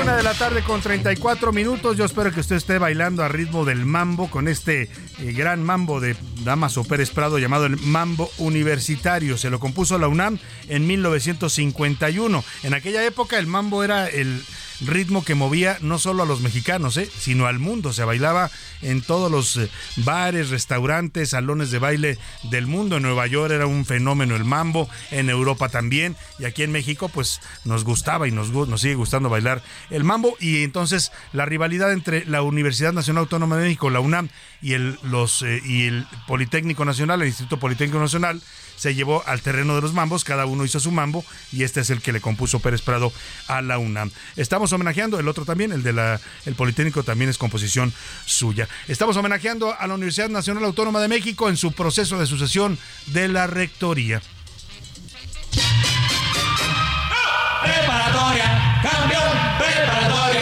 S11: Una de la tarde con 34 minutos. Yo espero que usted esté bailando a ritmo del mambo con este eh, gran mambo de Damaso Pérez Prado llamado el Mambo Universitario. Se lo compuso la UNAM en 1951. En aquella época el mambo era el ritmo que movía no solo a los mexicanos, ¿eh? sino al mundo. Se bailaba en todos los eh, bares, restaurantes, salones de baile del mundo. En Nueva York era un fenómeno el mambo, en Europa también, y aquí en México pues nos gustaba y nos, nos sigue gustando bailar el mambo. Y entonces la rivalidad entre la Universidad Nacional Autónoma de México, la UNAM, y el, los, eh, y el Politécnico Nacional, el Instituto Politécnico Nacional, se llevó al terreno de los mambos, cada uno hizo su mambo y este es el que le compuso Pérez Prado a la UNAM. Estamos homenajeando, el otro también, el de la el Politécnico también es composición suya. Estamos homenajeando a la Universidad Nacional Autónoma de México en su proceso de sucesión de la rectoría.
S7: Preparatoria, campeón, preparatoria,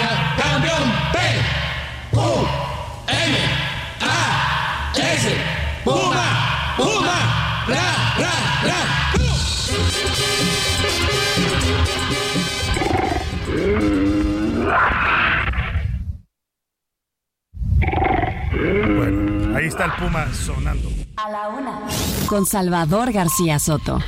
S11: Bueno, ahí está el Puma sonando.
S4: A la una. Con Salvador García Soto.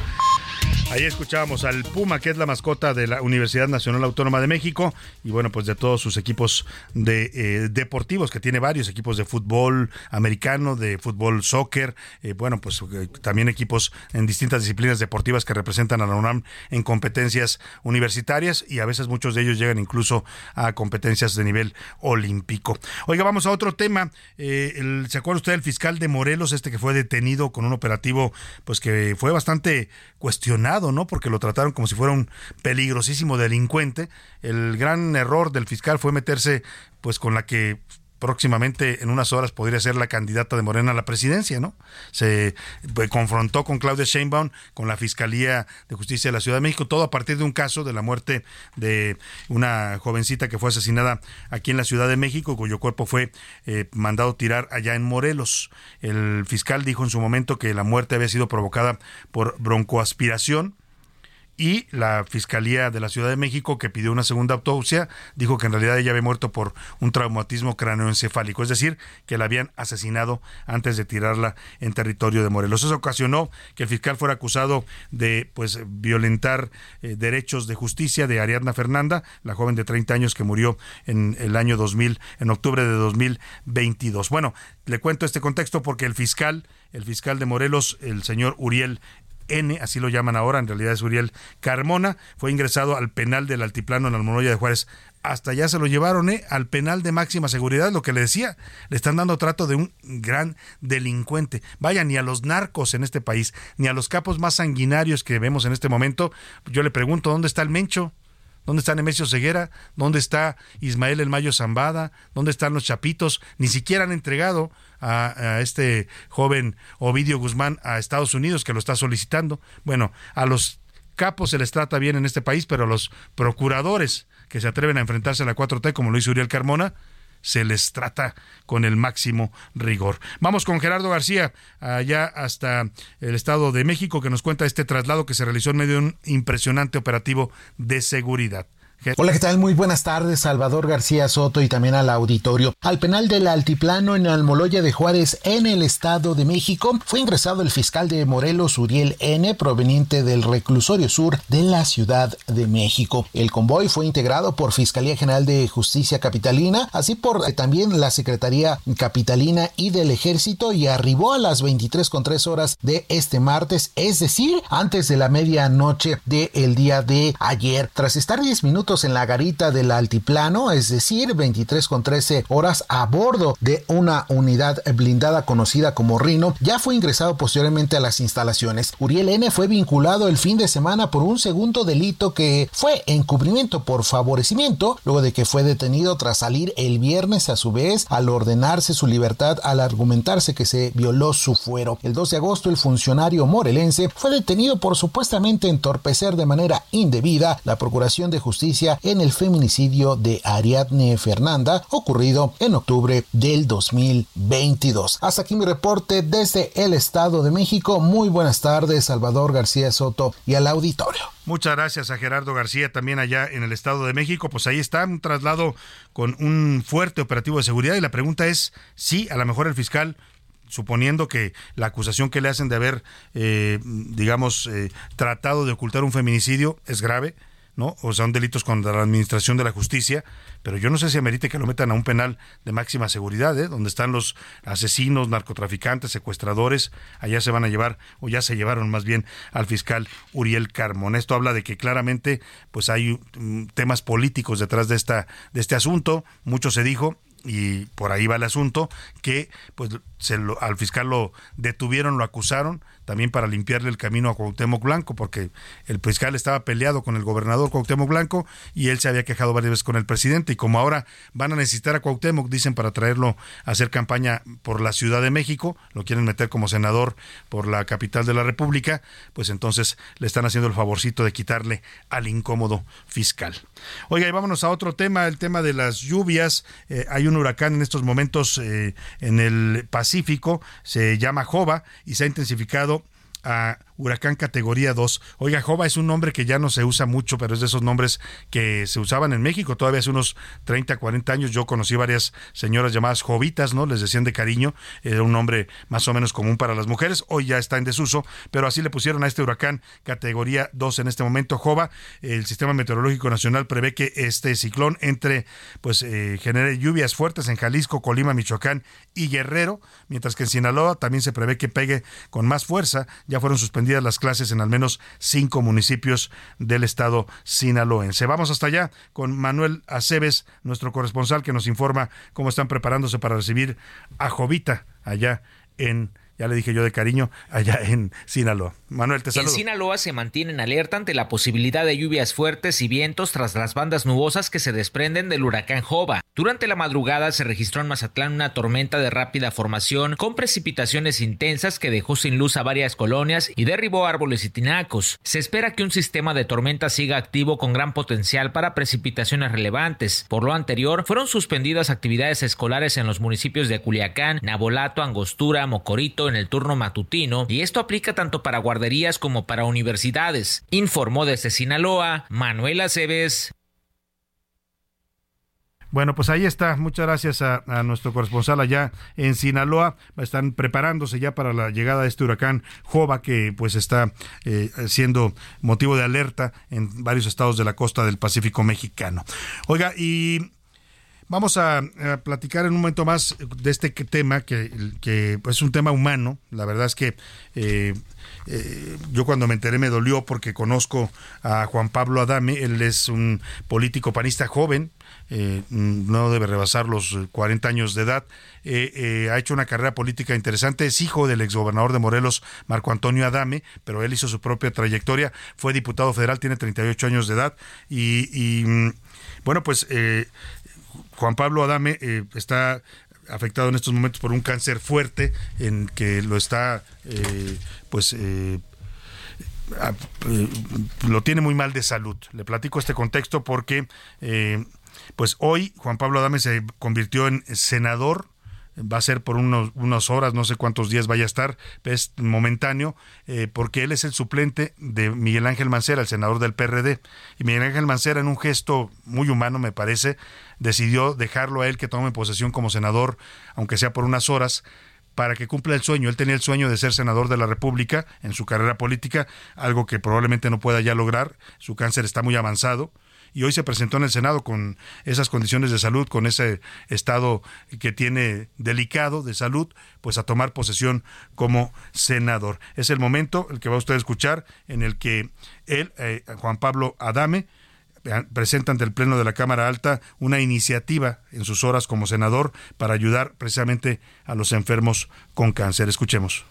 S11: Ahí escuchábamos al Puma, que es la mascota de la Universidad Nacional Autónoma de México, y bueno, pues de todos sus equipos de eh, deportivos, que tiene varios equipos de fútbol americano, de fútbol soccer, eh, bueno, pues eh, también equipos en distintas disciplinas deportivas que representan a la UNAM en competencias universitarias, y a veces muchos de ellos llegan incluso a competencias de nivel olímpico. Oiga, vamos a otro tema. ¿Se acuerda usted del fiscal de Morelos, este que fue detenido con un operativo, pues que fue bastante cuestionado? ¿No? Porque lo trataron como si fuera un peligrosísimo delincuente. El gran error del fiscal fue meterse pues con la que próximamente en unas horas podría ser la candidata de Morena a la presidencia, ¿no? Se pues, confrontó con Claudia Sheinbaum, con la Fiscalía de Justicia de la Ciudad de México, todo a partir de un caso de la muerte de una jovencita que fue asesinada aquí en la Ciudad de México, cuyo cuerpo fue eh, mandado tirar allá en Morelos. El fiscal dijo en su momento que la muerte había sido provocada por broncoaspiración y la Fiscalía de la Ciudad de México, que pidió una segunda autopsia, dijo que en realidad ella había muerto por un traumatismo cráneoencefálico, es decir, que la habían asesinado antes de tirarla en territorio de Morelos. Eso ocasionó que el fiscal fuera acusado de pues violentar eh, derechos de justicia de Ariadna Fernanda, la joven de 30 años que murió en el año 2000, en octubre de 2022. Bueno, le cuento este contexto porque el fiscal, el fiscal de Morelos, el señor Uriel N, así lo llaman ahora, en realidad es Uriel Carmona, fue ingresado al penal del Altiplano en Almoloya de Juárez. Hasta allá se lo llevaron ¿eh? al penal de máxima seguridad, lo que le decía, le están dando trato de un gran delincuente. Vaya, ni a los narcos en este país, ni a los capos más sanguinarios que vemos en este momento, yo le pregunto, ¿dónde está el Mencho? ¿Dónde está Nemesio Ceguera? ¿Dónde está Ismael El Mayo Zambada? ¿Dónde están los Chapitos? Ni siquiera han entregado a, este joven Ovidio Guzmán a Estados Unidos que lo está solicitando. Bueno, a los capos se les trata bien en este país, pero a los procuradores que se atreven a enfrentarse a la 4T, como lo hizo Uriel Carmona, se les trata con el máximo rigor. Vamos con Gerardo García, allá hasta el Estado de México, que nos cuenta este traslado que se realizó en medio de un impresionante operativo de seguridad.
S20: Hola, ¿qué tal? Muy buenas tardes, Salvador García Soto y también al auditorio. Al penal del Altiplano en Almoloya de Juárez, en el Estado de México, fue ingresado el fiscal de Morelos, Uriel N., proveniente del reclusorio sur de la Ciudad de México. El convoy fue integrado por Fiscalía General de Justicia Capitalina, así por también la Secretaría Capitalina y del Ejército y arribó a las 23.3 horas de este martes, es decir, antes de la medianoche del día de ayer. Tras estar 10 minutos en la garita del altiplano, es decir, 23 con 13 horas a bordo de una unidad blindada conocida como Rino, ya fue ingresado posteriormente a las instalaciones. Uriel N fue vinculado el fin de semana por un segundo delito que fue encubrimiento por favorecimiento, luego de que fue detenido tras salir el viernes a su vez al ordenarse su libertad al argumentarse que se violó su fuero. El 2 de agosto el funcionario morelense fue detenido por supuestamente entorpecer de manera indebida la Procuración de Justicia en el feminicidio de Ariadne Fernanda ocurrido en octubre del 2022. Hasta aquí mi reporte desde el Estado de México. Muy buenas tardes, Salvador García Soto y al auditorio.
S11: Muchas gracias a Gerardo García también allá en el Estado de México. Pues ahí está un traslado con un fuerte operativo de seguridad y la pregunta es si a lo mejor el fiscal suponiendo que la acusación que le hacen de haber, eh, digamos, eh, tratado de ocultar un feminicidio es grave, ¿no? O son delitos contra la administración de la justicia, pero yo no sé si amerite que lo metan a un penal de máxima seguridad, ¿eh? Donde están los asesinos, narcotraficantes, secuestradores, allá se van a llevar, o ya se llevaron más bien al fiscal Uriel Carmona. Esto habla de que claramente pues hay mm, temas políticos detrás de esta de este asunto, mucho se dijo y por ahí va el asunto que pues se lo, al fiscal lo detuvieron, lo acusaron, también para limpiarle el camino a Cuauhtémoc Blanco, porque el fiscal estaba peleado con el gobernador Cuauhtémoc Blanco y él se había quejado varias veces con el presidente y como ahora van a necesitar a Cuauhtémoc, dicen, para traerlo a hacer campaña por la Ciudad de México, lo quieren meter como senador por la capital de la República, pues entonces le están haciendo el favorcito de quitarle al incómodo fiscal. Oiga, y vámonos a otro tema, el tema de las lluvias. Eh, hay un huracán en estos momentos eh, en el Pacífico, se llama Jova y se ha intensificado a huracán categoría 2. Oiga, Jova es un nombre que ya no se usa mucho, pero es de esos nombres que se usaban en México todavía hace unos 30, 40 años. Yo conocí varias señoras llamadas Jovitas, ¿no? Les decían de cariño. Era un nombre más o menos común para las mujeres. Hoy ya está en desuso, pero así le pusieron a este huracán categoría 2 en este momento. Jova, el Sistema Meteorológico Nacional prevé que este ciclón entre, pues, eh, genere lluvias fuertes en Jalisco, Colima, Michoacán y Guerrero, mientras que en Sinaloa también se prevé que pegue con más fuerza. Ya fueron suspendidos las clases en al menos cinco municipios del estado sinaloense. Vamos hasta allá con Manuel Aceves, nuestro corresponsal, que nos informa cómo están preparándose para recibir a Jovita allá en ya le dije yo de cariño, allá en Sinaloa. Manuel, te saludo.
S21: En Sinaloa se mantienen alerta ante la posibilidad de lluvias fuertes y vientos tras las bandas nubosas que se desprenden del huracán Jova. Durante la madrugada se registró en Mazatlán una tormenta de rápida formación con precipitaciones intensas que dejó sin luz a varias colonias y derribó árboles y tinacos. Se espera que un sistema de tormenta siga activo con gran potencial para precipitaciones relevantes. Por lo anterior, fueron suspendidas actividades escolares en los municipios de Culiacán, Nabolato, Angostura, Mocorito, en el turno matutino, y esto aplica tanto para guarderías como para universidades, informó desde Sinaloa Manuel Aceves.
S11: Bueno, pues ahí está. Muchas gracias a, nuestro corresponsal allá en Sinaloa. Están preparándose ya para la llegada de este huracán Jova, que pues está eh, siendo motivo de alerta en varios estados de la costa del Pacífico mexicano. Oiga, y Vamos a, platicar en un momento más de este tema, que, que pues, es un tema humano. La verdad es que eh, eh, yo cuando me enteré me dolió porque conozco a Juan Pablo Adame. Él es un político panista joven, eh, no debe rebasar los 40 años de edad. ha hecho una carrera política interesante. Es hijo del exgobernador de Morelos, Marco Antonio Adame, pero él hizo su propia trayectoria. Fue diputado federal, tiene 38 años de edad. Y, y mm, bueno, pues Juan Pablo Adame eh, está afectado en estos momentos por un cáncer fuerte en que lo está eh, pues eh, lo tiene muy mal de salud. Le platico este contexto porque pues hoy Juan Pablo Adame se convirtió en senador va a ser por unos, unas horas, no sé cuántos días vaya a estar, es momentáneo, eh, porque él es el suplente de Miguel Ángel Mancera, el senador del PRD. Y Miguel Ángel Mancera, en un gesto muy humano, me parece, decidió dejarlo a él que tome posesión como senador, aunque sea por unas horas, para que cumpla el sueño. Él tenía el sueño de ser senador de la República en su carrera política, algo que probablemente no pueda ya lograr. Su cáncer está muy avanzado y hoy se presentó en el Senado con esas condiciones de salud, con ese estado que tiene delicado de salud, pues a tomar posesión como senador. Es el momento, el que va usted a escuchar, en el que él, eh, Juan Pablo Adame, eh, presenta ante el Pleno de la Cámara Alta una iniciativa en sus horas como senador para ayudar precisamente a los enfermos con cáncer. Escuchemos.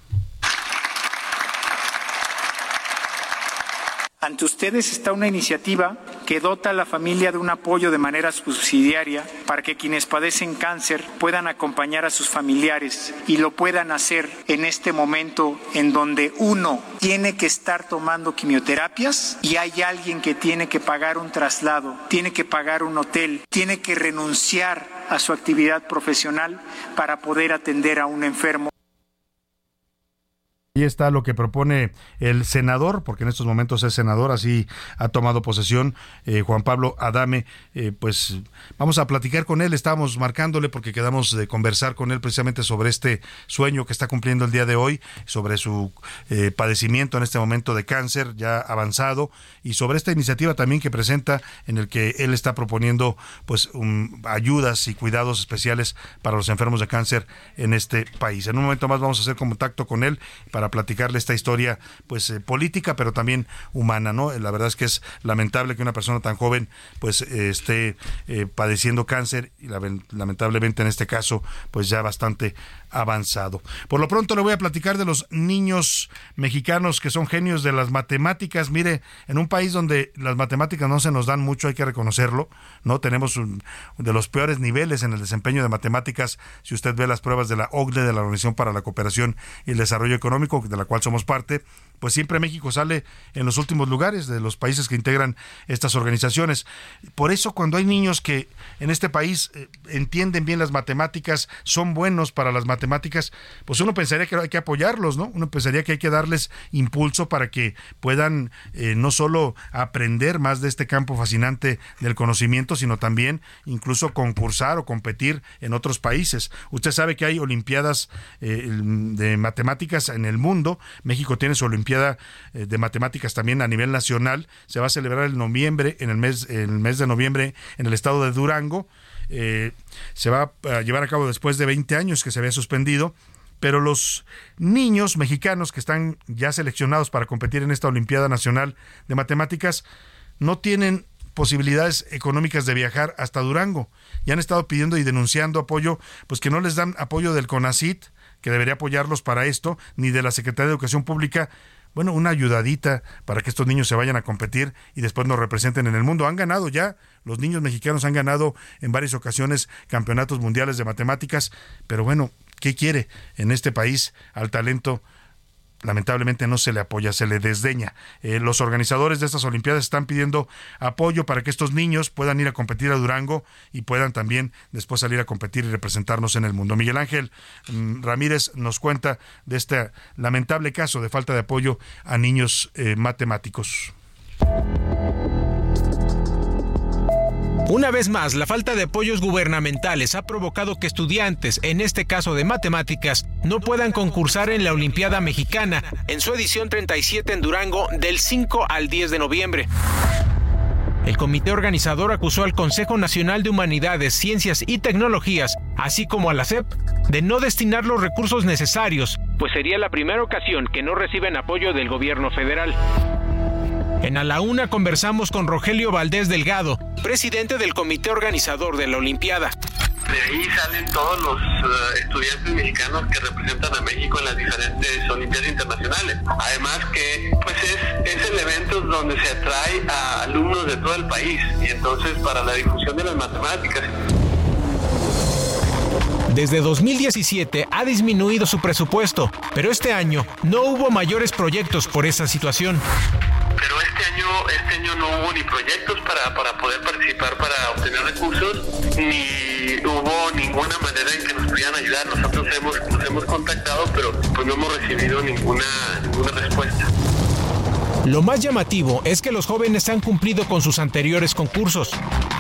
S22: Ante ustedes está una iniciativa que dota a la familia de un apoyo de manera subsidiaria para que quienes padecen cáncer puedan acompañar a sus familiares y lo puedan hacer en este momento en donde uno tiene que estar tomando quimioterapias y hay alguien que tiene que pagar un traslado, tiene que pagar un hotel, tiene que renunciar a su actividad profesional para poder atender a un enfermo.
S11: Y está lo que propone el senador, porque en estos momentos es senador, así ha tomado posesión eh, Juan Pablo Adame. Eh, pues vamos a platicar con él, estábamos marcándole porque quedamos de conversar con él precisamente sobre este sueño que está cumpliendo el día de hoy, sobre su eh, padecimiento en este momento de cáncer ya avanzado y sobre esta iniciativa también que presenta en el que él está proponiendo pues ayudas y cuidados especiales para los enfermos de cáncer en este país. En un momento más vamos a hacer contacto con él para para platicarle esta historia pues eh, política pero también humana no la verdad es que es lamentable que una persona tan joven pues eh, esté eh, padeciendo cáncer y lamentablemente en este caso pues ya bastante avanzado. Por lo pronto le voy a platicar de los niños mexicanos que son genios de las matemáticas. Mire, en un país donde las matemáticas no se nos dan mucho, hay que reconocerlo, ¿no? Tenemos de los peores niveles en el desempeño de matemáticas, si usted ve las pruebas de la OCDE, de la Organización para la Cooperación y el Desarrollo Económico, de la cual somos parte, pues siempre México sale en los últimos lugares de los países que integran estas organizaciones. Por eso cuando hay niños que en este país eh, entienden bien las matemáticas, son buenos para las matemáticas, pues uno pensaría que hay que apoyarlos, ¿no? Uno pensaría que hay que darles impulso para que puedan eh, no solo aprender más de este campo fascinante del conocimiento, sino también incluso concursar o competir en otros países. Usted sabe que hay olimpiadas eh, de matemáticas en el mundo. México tiene su olimpiada eh, de Matemáticas también a nivel nacional. Se va a celebrar en noviembre, en el mes, en el mes de noviembre, en el estado de Durango. Eh, se va a llevar a cabo después de 20 años que se había suspendido pero los niños mexicanos que están ya seleccionados para competir en esta Olimpiada Nacional de Matemáticas no tienen posibilidades económicas de viajar hasta Durango. Y han estado pidiendo y denunciando apoyo, pues que no les dan apoyo del CONACIT, que debería apoyarlos para esto, ni de la Secretaría de Educación Pública, bueno, una ayudadita para que estos niños se vayan a competir y después nos representen en el mundo. Han ganado ya, los niños mexicanos han ganado en varias ocasiones campeonatos mundiales de matemáticas, pero bueno, ¿qué quiere en este país al talento? Lamentablemente no se le apoya, se le desdeña. Eh, los organizadores de estas Olimpiadas están pidiendo apoyo para que estos niños puedan ir a competir a Durango y puedan también después salir a competir y representarnos en el mundo. Miguel Ángel mm, Ramírez nos cuenta de este lamentable caso de falta de apoyo a niños eh, matemáticos.
S23: Una vez más, la falta de apoyos gubernamentales ha provocado que estudiantes, en este caso de matemáticas, no puedan concursar en la Olimpiada Mexicana en su edición 37 en Durango del 5 al 10 de noviembre. El comité organizador acusó al Consejo Nacional de Humanidades, Ciencias y Tecnologías, así como a la CEP, de no destinar los recursos necesarios, pues sería la primera ocasión que no reciben apoyo del gobierno federal. En A la Una conversamos con Rogelio Valdés Delgado, presidente del comité organizador de la Olimpiada.
S24: De ahí salen todos los eh, estudiantes mexicanos que representan a México en las diferentes Olimpiadas internacionales. Además que pues es, es el evento donde se atrae a alumnos de todo el país y entonces para la difusión de las matemáticas.
S23: Desde 2017 ha disminuido su presupuesto, pero este año no hubo mayores proyectos por esa situación
S24: pero este año, este año no hubo ni proyectos para, para poder participar para obtener recursos, ni hubo ninguna manera en que nos pudieran ayudar. Nosotros hemos, nos hemos contactado, pero pues no hemos recibido ninguna, ninguna respuesta.
S23: Lo más llamativo es que los jóvenes han cumplido con sus anteriores concursos.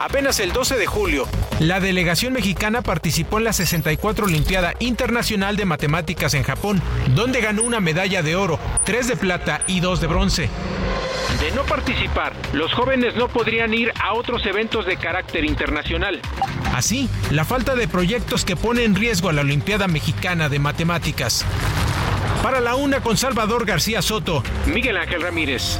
S23: Apenas el 12 de julio, la delegación mexicana participó en la 64 Olimpiada Internacional de Matemáticas en Japón, donde ganó una medalla de oro, tres de plata y dos de bronce. De no participar, los jóvenes no podrían ir a otros eventos de carácter internacional. Así, la falta de proyectos que pone en riesgo a la Olimpiada Mexicana de Matemáticas. Para la una con Salvador García Soto, Miguel Ángel Ramírez.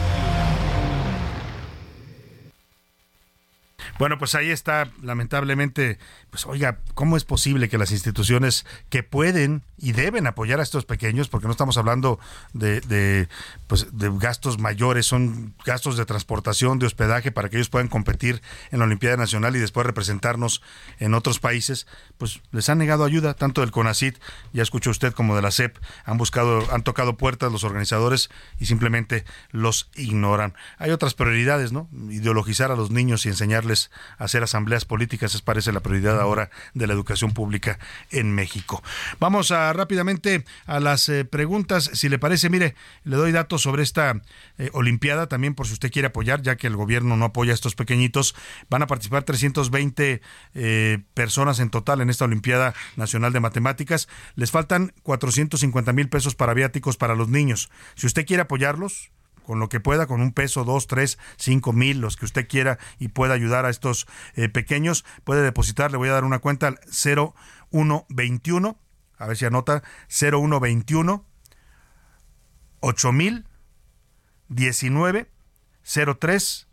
S11: Bueno, pues ahí está, lamentablemente, pues oiga, ¿cómo es posible que las instituciones que pueden y deben apoyar a estos pequeños, porque no estamos hablando de, de, pues, de gastos mayores, son gastos de transportación, de hospedaje para que ellos puedan competir en la Olimpiada Nacional y después representarnos en otros países, pues les han negado ayuda, tanto del CONACIT, ya escuchó usted, como de la CEP, han buscado, han tocado puertas los organizadores y simplemente los ignoran. Hay otras prioridades, ¿no? Ideologizar a los niños y enseñarles hacer asambleas políticas es parece la prioridad ahora de la educación pública en México. Vamos a rápidamente a las eh, preguntas. Si le parece, mire, le doy datos sobre esta eh, Olimpiada también por si usted quiere apoyar, ya que el gobierno no apoya a estos pequeñitos. Van a participar 320 eh, personas en total en esta Olimpiada Nacional de Matemáticas. Les faltan 450 mil pesos para viáticos para los niños. Si usted quiere apoyarlos, con lo que pueda, con un peso, dos, tres, cinco mil, los que usted quiera y pueda ayudar a estos eh, pequeños, puede depositar, le voy a dar una cuenta al 0121, a ver si anota, 0121 8000 19 03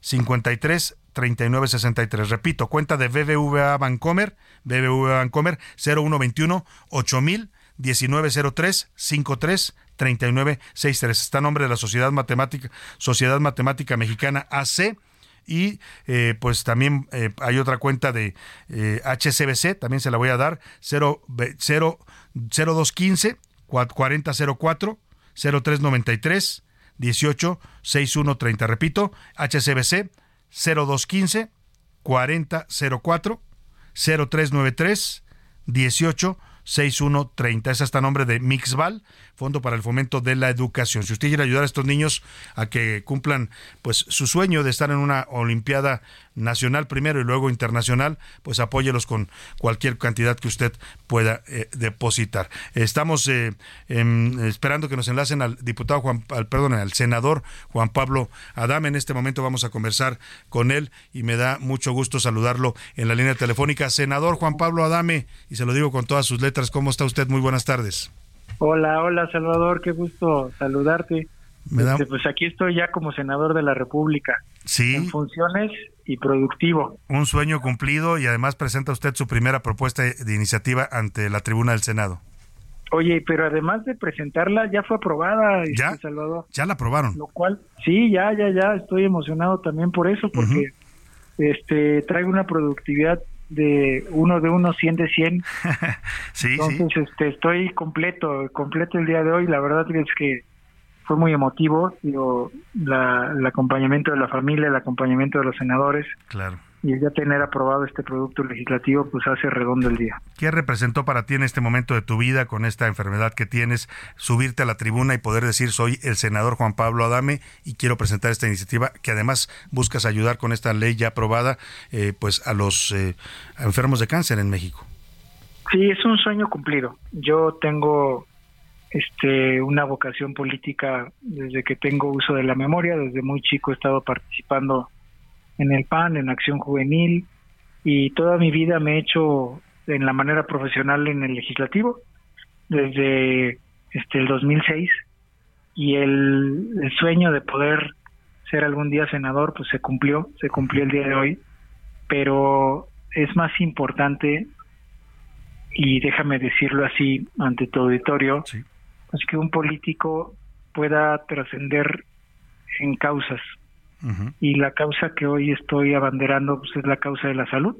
S11: 53 3963. Repito, cuenta de BBVA Bancomer, BBVA Bancomer 0121 8000 1903 53 3963. Está a nombre de la Sociedad Matemática, Sociedad Matemática Mexicana AC y eh, pues también eh, hay otra cuenta de eh, HCBC, también se la voy a dar, 0, 0, 0215 4004 0393 18 6130. Repito, HCBC 0215 4004 0393 18 6130. Ese está a nombre de Mixval, Fondo para el Fomento de la Educación. Si usted quiere ayudar a estos niños a que cumplan pues su sueño de estar en una Olimpiada nacional primero y luego internacional, pues apóyelos con cualquier cantidad que usted pueda eh, depositar. Estamos eh, em, esperando que nos enlacen al diputado Juan, al, perdón, al senador Juan Pablo Adame. En este momento vamos a conversar con él y me da mucho gusto saludarlo en la línea telefónica. Senador Juan Pablo Adame, y se lo digo con todas sus letras, ¿cómo está usted? Muy buenas tardes.
S25: Hola, hola Salvador, qué gusto saludarte. Este, pues aquí estoy ya como senador de la República.
S11: Sí.
S25: En funciones y productivo.
S11: Un sueño cumplido y además presenta usted su primera propuesta de iniciativa ante la tribuna del Senado.
S25: Oye, pero además de presentarla, ya fue aprobada, este,
S11: ¿Ya?
S25: Salvador.
S11: Ya la aprobaron.
S25: Lo cual, sí, ya, ya, ya, estoy emocionado también por eso, porque este trae una productividad de uno de uno, 100 de 100.
S11: sí,
S25: Entonces, este, estoy completo, completo el día de hoy. La verdad es que fue muy emotivo, digo, la, el acompañamiento de la familia, el acompañamiento de los senadores.
S11: Claro.
S25: Y ya tener aprobado este producto legislativo, pues hace redondo el día.
S11: ¿Qué representó para ti en este momento de tu vida con esta enfermedad que tienes, subirte a la tribuna y poder decir soy el senador Juan Pablo Adame y quiero presentar esta iniciativa que además buscas ayudar con esta ley ya aprobada eh, pues a los eh, enfermos de cáncer en México?
S25: Sí, es un sueño cumplido. Yo tengo este una vocación política desde que tengo uso de la memoria, desde muy chico he estado participando en el PAN, en Acción Juvenil y toda mi vida me he hecho en la manera profesional en el legislativo desde este el 2006 y el, el sueño de poder ser algún día senador pues se cumplió, se cumplió el día de hoy, pero es más importante y déjame decirlo así ante tu auditorio, pues que un político pueda trascender en causas. Y la causa que hoy estoy abanderando pues, es la causa de la salud,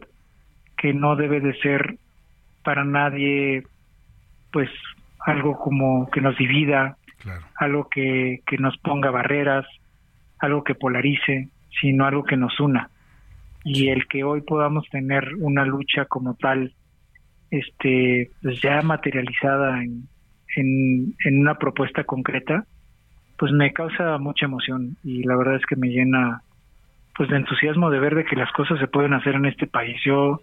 S25: que no debe de ser para nadie pues algo como que nos divida, algo que, que nos ponga barreras, algo que polarice, sino algo que nos una. Y el que hoy podamos tener una lucha como tal, este, pues ya materializada en, en, en una propuesta concreta, pues me causa mucha emoción y la verdad es que me llena pues de entusiasmo de ver de que las cosas se pueden hacer en este país. Yo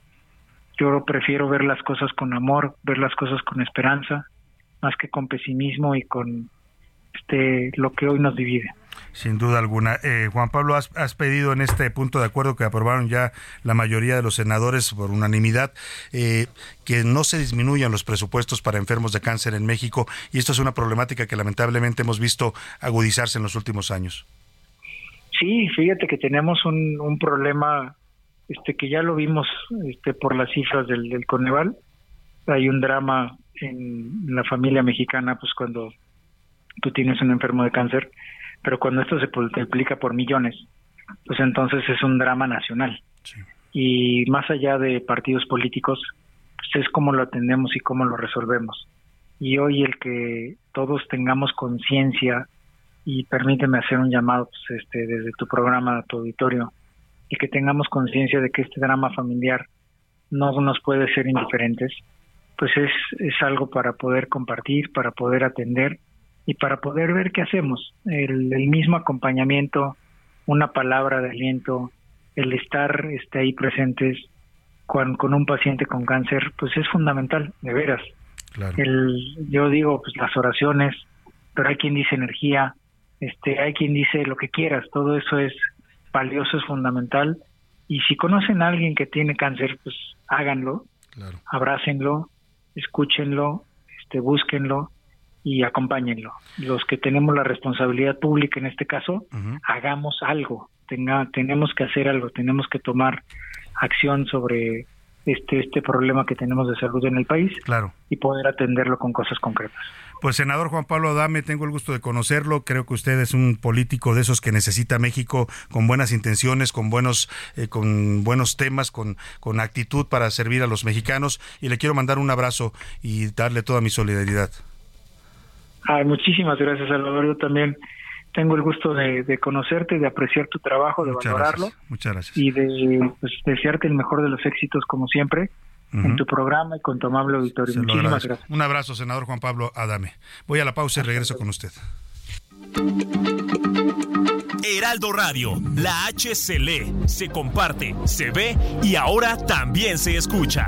S25: yo prefiero ver las cosas con amor, ver las cosas con esperanza, más que con pesimismo y con este lo que hoy nos divide.
S11: Sin duda alguna. Eh, Juan Pablo, has, has, pedido en este punto de acuerdo que aprobaron ya la mayoría de los senadores por unanimidad eh, que no se disminuyan los presupuestos para enfermos de cáncer en México y esto es una problemática que lamentablemente hemos visto agudizarse en los últimos años.
S25: Sí, fíjate que tenemos un, un problema este que ya lo vimos este, por las cifras del, del Coneval. Hay un drama en la familia mexicana, pues cuando tú tienes un enfermo de cáncer, pero cuando esto se multiplica por millones, pues entonces es un drama nacional.
S11: Sí.
S25: Y más allá de partidos políticos, pues es cómo lo atendemos y cómo lo resolvemos. Y hoy el que todos tengamos conciencia, y permíteme hacer un llamado pues este, desde tu programa, tu auditorio, y que tengamos conciencia de que este drama familiar no nos puede ser indiferentes, pues es, es algo para poder compartir, para poder atender y para poder ver qué hacemos. El, el mismo acompañamiento, una palabra de aliento, el estar este, ahí presentes con, con un paciente con cáncer, pues es fundamental, de veras. El, yo digo, pues las oraciones, pero hay quien dice energía, este, hay quien dice lo que quieras, todo eso es valioso, es fundamental. Y si conocen a alguien que tiene cáncer, pues háganlo, abrácenlo, escúchenlo, este, búsquenlo y acompáñenlo. Los que tenemos la responsabilidad pública en este caso, hagamos algo, tenga, tenemos que hacer algo, tenemos que tomar acción sobre este este problema que tenemos de salud en el país
S11: claro.
S25: y poder atenderlo con cosas concretas.
S11: Pues senador Juan Pablo Adame, tengo el gusto de conocerlo. Creo que usted es un político de esos que necesita México con buenas intenciones, con buenos, eh, con buenos temas, con, con actitud para servir a los mexicanos. Y le quiero mandar un abrazo y darle toda mi solidaridad.
S25: Ay, muchísimas gracias, Salvador. Yo también tengo el gusto de, conocerte, de apreciar tu trabajo, de valorarlo.
S11: muchas gracias.
S25: Y de pues, desearte el mejor de los éxitos, como siempre en tu programa y con tu amable auditorio. Muchísimas gracias.
S11: Un abrazo, senador Juan Pablo Adame. Voy a la pausa y regreso con usted.
S26: Heraldo Radio, la H se lee, se comparte, se ve y ahora también se escucha.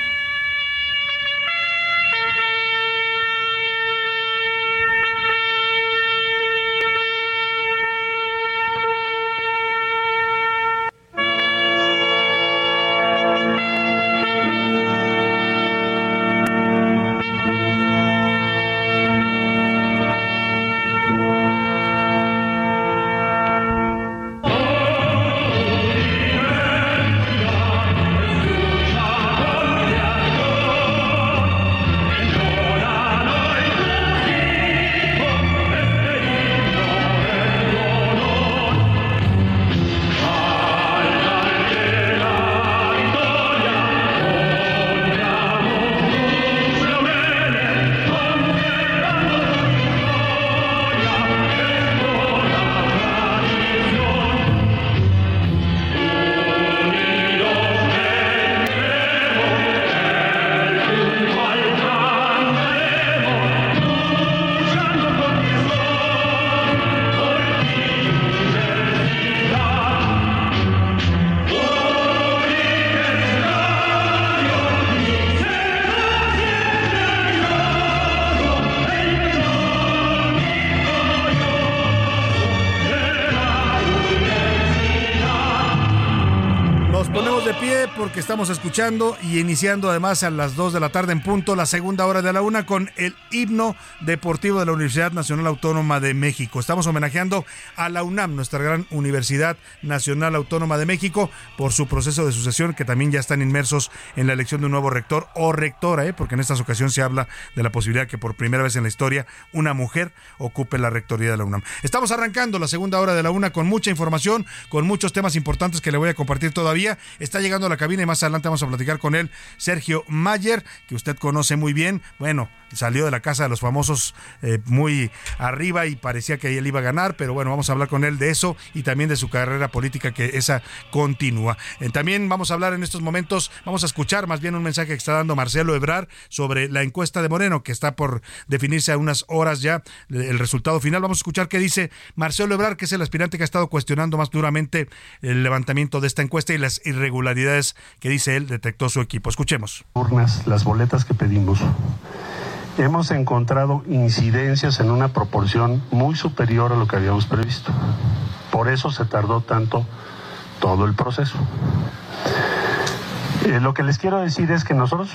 S11: Estamos escuchando y iniciando además a las 2 de la tarde en punto la segunda hora de la una con el himno deportivo de la Universidad Nacional Autónoma de México. Estamos homenajeando a la UNAM, nuestra gran Universidad Nacional Autónoma de México, por su proceso de sucesión, que también ya están inmersos en la elección de un nuevo rector o rectora, ¿eh? porque en esta ocasión se habla de la posibilidad que por primera vez en la historia una mujer ocupe la rectoría de la UNAM. Estamos arrancando la segunda hora de la una con mucha información, con muchos temas importantes que le voy a compartir todavía. Está llegando a la cabina y más adelante vamos a platicar con él, Sergio Mayer, que usted conoce muy bien. Bueno, salió de la casa de los famosos eh, muy arriba y parecía que él iba a ganar, pero bueno, vamos a hablar con él de eso y también de su carrera política, que esa continúa. Eh, también vamos a hablar en estos momentos, vamos a escuchar más bien un mensaje que está dando Marcelo Ebrar sobre la encuesta de Moreno, que está por definirse a unas horas ya el resultado final. Vamos a escuchar qué dice Marcelo Ebrar, que es el aspirante que ha estado cuestionando más duramente el levantamiento de esta encuesta y las irregularidades que dice él detectó su equipo. Escuchemos.
S27: Urnas, las boletas que pedimos hemos encontrado incidencias en una proporción muy superior a lo que habíamos previsto. Por eso se tardó tanto todo el proceso. Eh, lo que les quiero decir es que nosotros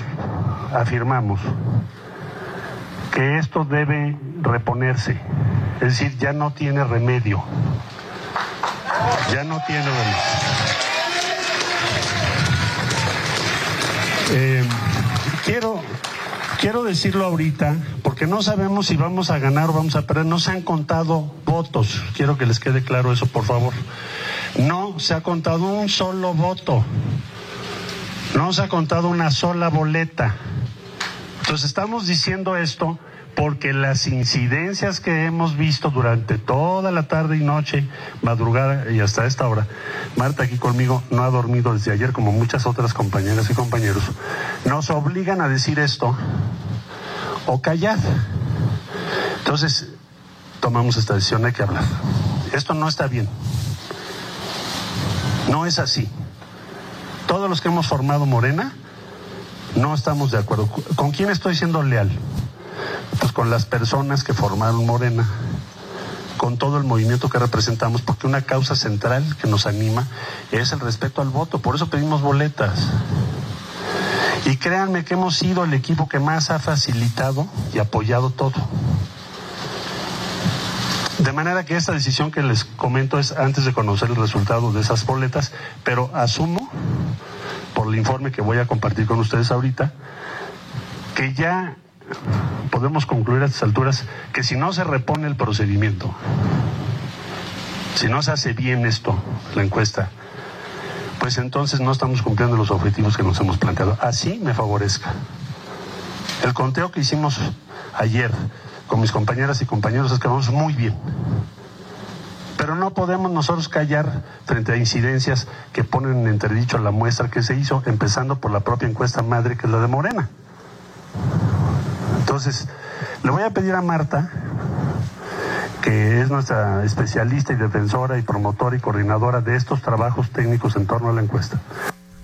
S27: afirmamos que esto debe reponerse, es decir, ya no tiene remedio, ya no tiene remedio. Eh, quiero quiero decirlo ahorita porque no sabemos si vamos a ganar o vamos a perder. No se han contado votos. Quiero que les quede claro eso, por favor. No se ha contado un solo voto. No se ha contado una sola boleta. Entonces estamos diciendo esto porque las incidencias que hemos visto durante toda la tarde y noche, madrugada y hasta esta hora, Marta aquí conmigo no ha dormido desde ayer como muchas otras compañeras y compañeros, nos obligan a decir esto o callar. Entonces, tomamos esta decisión, hay que hablar. Esto no está bien. No es así. Todos los que hemos formado Morena no estamos de acuerdo. ¿Con quién estoy siendo leal? Pues con las personas que formaron Morena, con todo el movimiento que representamos, porque una causa central que nos anima es el respeto al voto. Por eso pedimos boletas. Y créanme que hemos sido el equipo que más ha facilitado y apoyado todo. De manera que esta decisión que les comento es antes de conocer el resultado de esas boletas, pero asumo, por el informe que voy a compartir con ustedes ahorita, que ya podemos concluir a estas alturas que si no se repone el procedimiento, si no se hace bien esto, la encuesta, pues entonces no estamos cumpliendo los objetivos que nos hemos planteado. Así me favorezca. El conteo que hicimos ayer con mis compañeras y compañeros es que vamos muy bien. Pero no podemos nosotros callar frente a incidencias que ponen en entredicho la muestra que se hizo, empezando por la propia encuesta madre que es la de Morena. Entonces, le voy a pedir a Marta, que es nuestra especialista y defensora y promotora y coordinadora de estos trabajos técnicos en torno a la encuesta,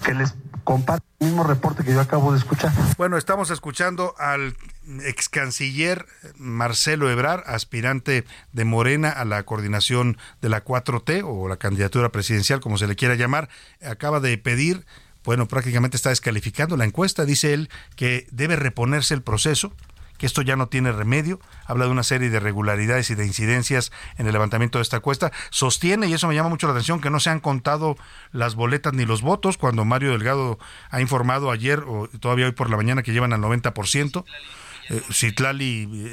S27: que les comparte el mismo reporte que yo acabo de escuchar.
S11: Bueno, estamos escuchando al ex canciller Marcelo Ebrar, aspirante de Morena a la coordinación de la 4T o la candidatura presidencial, como se le quiera llamar, acaba de pedir bueno, prácticamente está descalificando la encuesta. Dice él que debe reponerse el proceso, esto ya no tiene remedio, habla de una serie de irregularidades y de incidencias en el levantamiento de esta encuesta, sostiene, y eso me llama mucho la atención, que no se han contado las boletas ni los votos, cuando Mario Delgado ha informado ayer o todavía hoy por la mañana que llevan al 90%. Eh,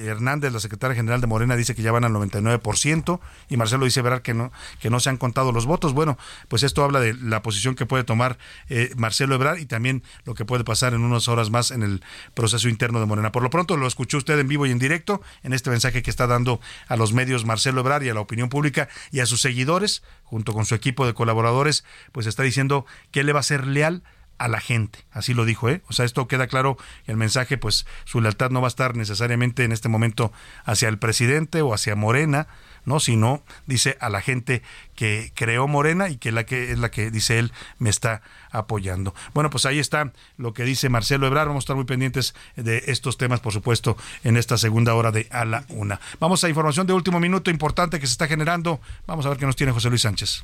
S11: Hernández, la secretaria general de Morena, dice que ya van al 99% y Marcelo dice verdad que no, que no se han contado los votos. Bueno, pues esto habla de la posición que puede tomar eh, Marcelo Ebrard y también lo que puede pasar en unas horas más en el proceso interno de Morena. Por lo pronto lo escuchó usted en vivo y en directo en este mensaje que está dando a los medios Marcelo Ebrard y a la opinión pública y a sus seguidores, junto con su equipo de colaboradores, pues está diciendo que le va a ser leal a la gente. Así lo dijo, ¿eh? O sea, esto queda claro, el mensaje, pues su lealtad no va a estar necesariamente en este momento hacia el presidente o hacia Morena, ¿no? Sino, dice, a la gente que creó Morena y que, la que es la que, dice él, me está apoyando. Bueno, pues ahí está lo que dice Marcelo Ebrard. Vamos a estar muy pendientes de estos temas, por supuesto, en esta segunda hora de A la Una. Vamos a información de último minuto importante que se está generando. Vamos a ver qué nos tiene José Luis Sánchez.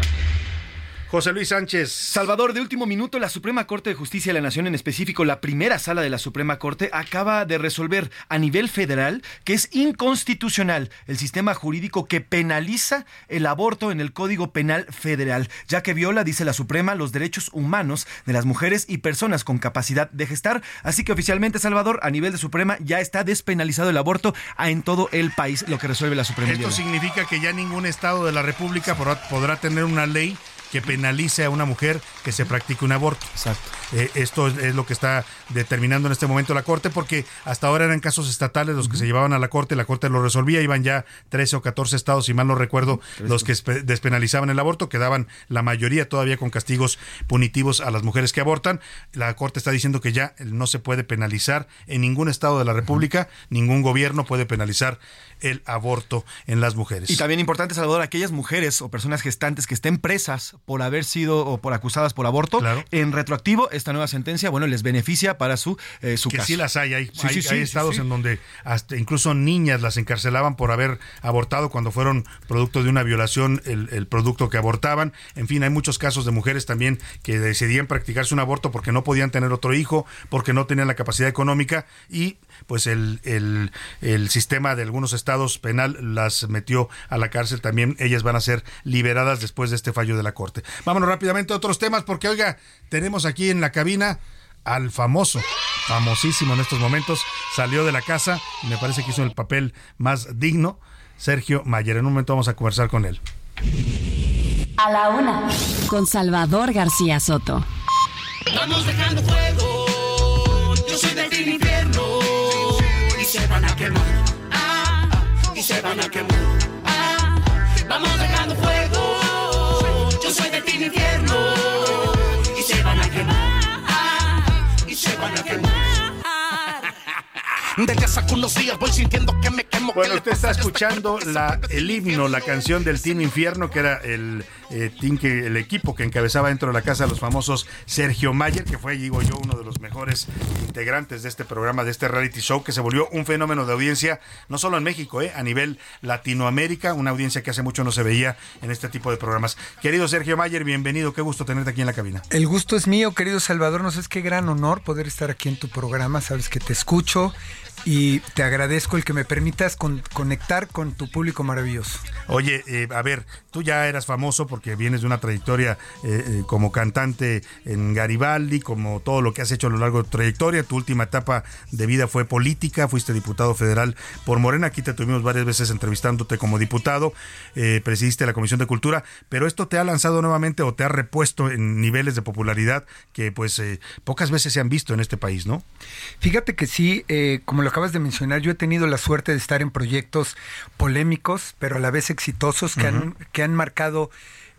S11: José Luis Sánchez.
S28: Salvador, de último minuto, la Suprema Corte de Justicia de la Nación, en específico la primera sala de la Suprema Corte, acaba de resolver a nivel federal que es inconstitucional el sistema jurídico que penaliza el aborto en el Código Penal Federal, ya que viola, dice la Suprema, los derechos humanos de las mujeres y personas con capacidad de gestar. Así que oficialmente, Salvador, a nivel de Suprema ya está despenalizado el aborto en todo el país, lo que resuelve la Suprema.
S11: Esto significa que ya ningún estado de la República podrá, podrá tener una ley que penalice a una mujer que se practique un aborto.
S28: Exacto.
S11: Eh, esto es, es, lo que está determinando en este momento la Corte, porque hasta ahora eran casos estatales los que se llevaban a la Corte, la Corte lo resolvía, iban ya 13 o 14 estados, si mal no recuerdo, los que despenalizaban el aborto, quedaban la mayoría todavía con castigos punitivos a las mujeres que abortan. La Corte está diciendo que ya no se puede penalizar en ningún estado de la República, ningún gobierno puede penalizar el aborto en las mujeres.
S28: Y también importante, Salvador, aquellas mujeres o personas gestantes que estén presas por haber sido o por acusadas por aborto,
S11: claro.
S28: en retroactivo, esta nueva sentencia, bueno, les beneficia para su, eh, su
S11: que
S28: caso.
S11: sí las hay, hay,
S28: Sí,
S11: hay,
S28: sí, sí,
S11: hay estados en donde hasta incluso niñas las encarcelaban por haber abortado cuando fueron producto de una violación el, el producto que abortaban. En fin, hay muchos casos de mujeres también que decidían practicarse un aborto porque no podían tener otro hijo, porque no tenían la capacidad económica y pues el, el, el sistema de algunos estados penal las metió a la cárcel también. Ellas van a ser liberadas después de este fallo de la Corte. Vámonos rápidamente a otros temas porque, oiga, tenemos aquí en la cabina al famoso, famosísimo en estos momentos, salió de la casa y me parece que hizo el papel más digno, Sergio Mayer. En un momento vamos a conversar con él.
S4: A la una, con Salvador García Soto.
S7: Vamos dejando fuego, yo soy se van a quemar, ah, y se van a quemar. ah. Vamos dejando fuego, yo soy del team infierno y se van a quemar, ah, y se van a quemar.
S11: Desde hace unos días voy sintiendo que me quemo. Bueno, usted está escuchando la, el himno, la canción del Team Infierno, que era el, eh, team que, el equipo que encabezaba dentro de la casa de los famosos Sergio Mayer, que fue, digo yo, uno de los mejores integrantes de este programa, de este reality show, que se volvió un fenómeno de audiencia, no solo en México, eh, a nivel Latinoamérica, una audiencia que hace mucho no se veía en este tipo de programas. Querido Sergio Mayer, bienvenido, qué gusto tenerte aquí en la cabina.
S29: El gusto es mío, querido Salvador. No sabes qué gran honor poder estar aquí en tu programa. Sabes que te escucho y te agradezco el que me permitas con- conectar con tu público maravilloso.
S11: Oye, eh, a ver, tú ya eras famoso porque vienes de una trayectoria eh, eh, como cantante en Garibaldi, como todo lo que has hecho a lo largo de tu trayectoria. Tu última etapa de vida fue política, fuiste diputado federal por Morena. Aquí te tuvimos varias veces entrevistándote como diputado, presidiste la Comisión de Cultura, pero esto te ha lanzado nuevamente o te ha repuesto en niveles de popularidad que pues eh, pocas veces se han visto en este país, ¿no?
S29: Fíjate que sí, como lo acabas de mencionar, yo he tenido la suerte de estar en proyectos polémicos, pero a la vez exitosos, que, han, que han marcado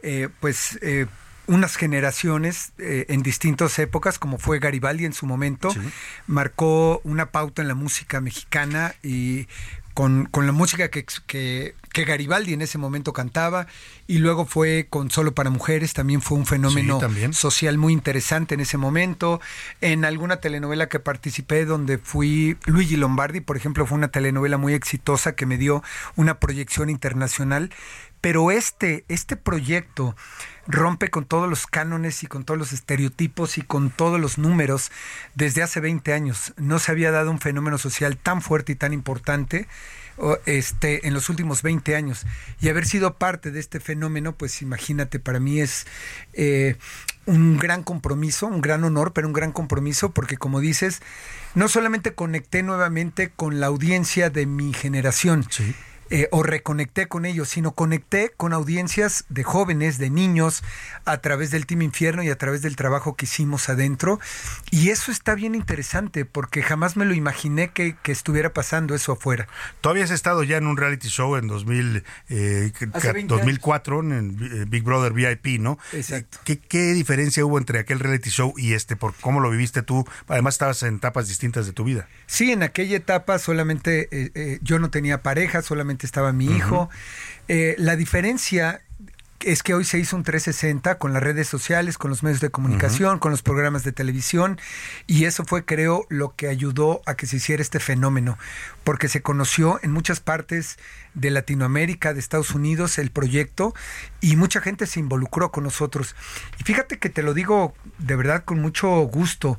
S29: eh, pues eh, unas generaciones eh, en distintas épocas, como fue Garibaldi en su momento, marcó una pauta en la música mexicana y con, con la música que, que, que Garibaldi en ese momento cantaba, y luego fue con Solo para Mujeres, también fue un fenómeno
S11: Sí,
S29: social muy interesante en ese momento. En alguna telenovela que participé donde fui Luigi Lombardi, por ejemplo, fue una telenovela muy exitosa que me dio una proyección internacional. Pero este, este proyecto rompe con todos los cánones y con todos los estereotipos y con todos los números desde hace 20 años. No se había dado un fenómeno social tan fuerte y tan importante este, en los últimos 20 años. Y haber sido parte de este fenómeno, pues imagínate, para mí es eh, un gran compromiso, un gran honor, pero un gran compromiso, porque como dices, no solamente conecté nuevamente con la audiencia de mi generación, eh, o reconecté con ellos, sino conecté con audiencias de jóvenes, de niños, a través del Team Infierno y a través del trabajo que hicimos adentro. Y eso está bien interesante, porque jamás me lo imaginé que, que estuviera pasando eso afuera.
S11: Tú habías estado ya en un reality show en 2000, eh, que-
S29: Hace
S11: que-
S29: 20
S11: 2004, en eh, Big Brother VIP, ¿no?
S29: Exacto.
S11: ¿Qué, qué diferencia hubo entre aquel reality show y este? ¿Por cómo lo viviste tú? Además, estabas en etapas distintas de tu vida.
S29: Sí, en aquella etapa solamente eh, eh, yo no tenía pareja, solamente estaba mi hijo. Eh, la diferencia es que hoy se hizo un 360 con las redes sociales, con los medios de comunicación, con los programas de televisión, y eso fue, creo, lo que ayudó a que se hiciera este fenómeno, porque se conoció en muchas partes de Latinoamérica, de Estados Unidos, el proyecto, y mucha gente se involucró con nosotros. Y fíjate que te lo digo de verdad con mucho gusto,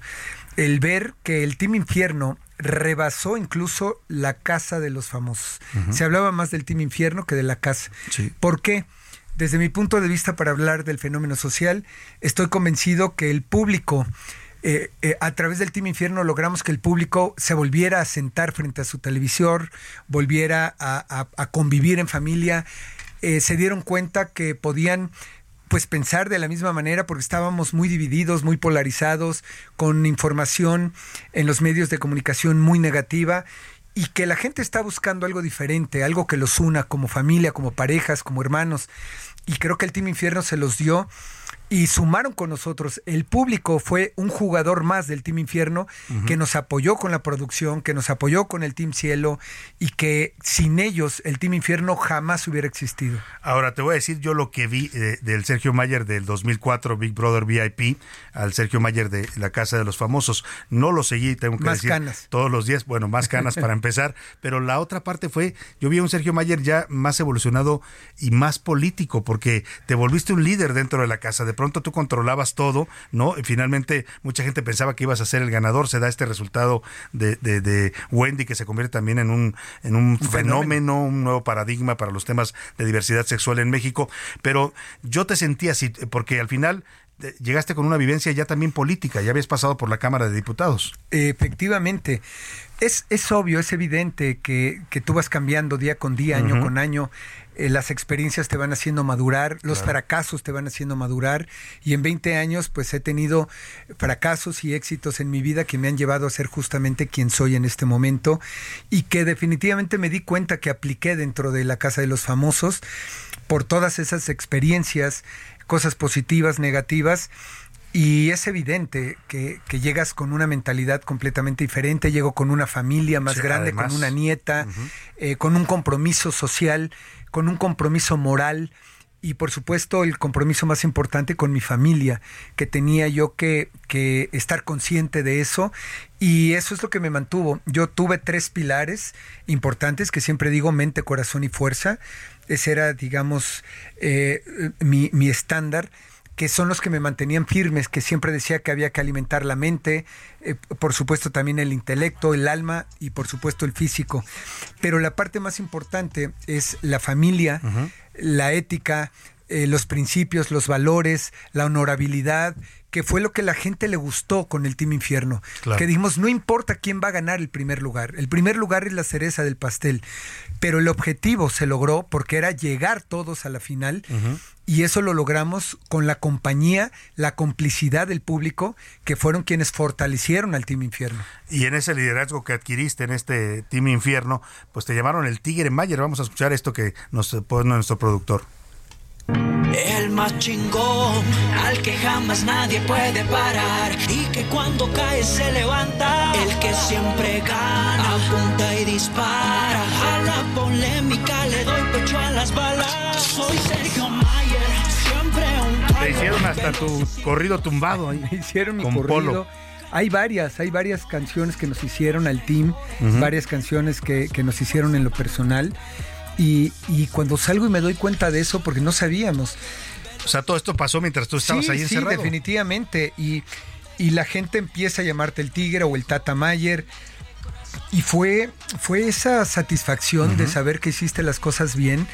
S29: el ver que el Team Infierno rebasó incluso la casa de los famosos. Se hablaba más del Team Infierno que de la casa. ¿Por qué? Desde mi punto de vista, para hablar del fenómeno social, estoy convencido que el público, eh, eh, a través del Team Infierno, logramos que el público se volviera a sentar frente a su televisor, volviera a, a- a convivir en familia, eh, se dieron cuenta que podían pues pensar de la misma manera porque estábamos muy divididos, muy polarizados, con información en los medios de comunicación muy negativa y que la gente está buscando algo diferente, algo que los una como familia, como parejas, como hermanos. Y creo que el Team Infierno se los dio y sumaron con nosotros. El público fue un jugador más del Team Infierno que nos apoyó con la producción, que nos apoyó con el Team Cielo y que sin ellos el Team Infierno jamás hubiera existido.
S11: Ahora te voy a decir yo lo que vi eh, del Sergio Mayer del 2004 Big Brother VIP al Sergio Mayer de La Casa de los Famosos. No lo seguí, tengo que
S29: Más
S11: decir,
S29: canas.
S11: todos los días, bueno, más canas para empezar, pero la otra parte fue, yo vi a un Sergio Mayer ya más evolucionado y más político, porque te volviste un líder dentro de la casa, de de pronto tú controlabas todo, ¿no? Y finalmente mucha gente pensaba que ibas a ser el ganador, se da este resultado de, de, Wendy que se convierte también en un, en un, fenómeno, un nuevo paradigma para los temas de diversidad sexual en México, pero yo te sentía así, porque al final llegaste con una vivencia ya también política, ya habías pasado por la Cámara de Diputados.
S29: Efectivamente. Es, es obvio, es evidente que, que tú vas cambiando día con día, año con año. Eh, las experiencias te van haciendo madurar, los fracasos te van haciendo madurar y en 20 años pues he tenido fracasos y éxitos en mi vida que me han llevado a ser justamente quien soy en este momento y que definitivamente me di cuenta que apliqué dentro de la Casa de los Famosos por todas esas experiencias cosas positivas, negativas. Y es evidente que, llegas con una mentalidad completamente diferente, llego con una familia más grande, con una nieta, eh, con un compromiso social, con un compromiso moral y por supuesto el compromiso más importante con mi familia, que tenía yo que, que, estar consciente de eso y eso es lo que me mantuvo. Yo tuve tres pilares importantes que siempre digo mente, corazón y fuerza ese era, digamos, eh, mi, mi estándar que son los que me mantenían firmes, que siempre decía que había que alimentar la mente, eh, por supuesto también el intelecto, el alma y por supuesto el físico. Pero la parte más importante es la familia, la ética, eh, los principios, los valores, la honorabilidad, que fue lo que la gente le gustó con el Team Infierno. Que dijimos, no importa quién va a ganar el primer lugar, el primer lugar es la cereza del pastel, pero el objetivo se logró porque era llegar todos a la final y eso lo logramos con la compañía, la complicidad del público, que fueron quienes fortalecieron al Team Infierno.
S11: Y en ese liderazgo que adquiriste en este Team Infierno, pues te llamaron el Tigre Mayer. Vamos a escuchar esto que nos pone nuestro productor.
S30: El más chingón, al que jamás nadie puede parar. Y que cuando cae se levanta. El que siempre gana, apunta y dispara. A la polémica le doy pecho a las balas. Soy Sergio Mayer.
S11: Te hicieron hasta tu corrido tumbado ahí.
S29: Me hicieron mi corrido. Hay varias, hay varias canciones que nos hicieron al team, varias canciones que, que nos hicieron en lo personal. Y, cuando salgo y me doy cuenta de eso, porque no sabíamos.
S11: O sea, todo esto pasó mientras tú estabas ahí encerrado.
S29: Sí, definitivamente. Y, y la gente empieza a llamarte el tigre o el Tata Mayer. Y fue, fue esa satisfacción de saber que hiciste las cosas bien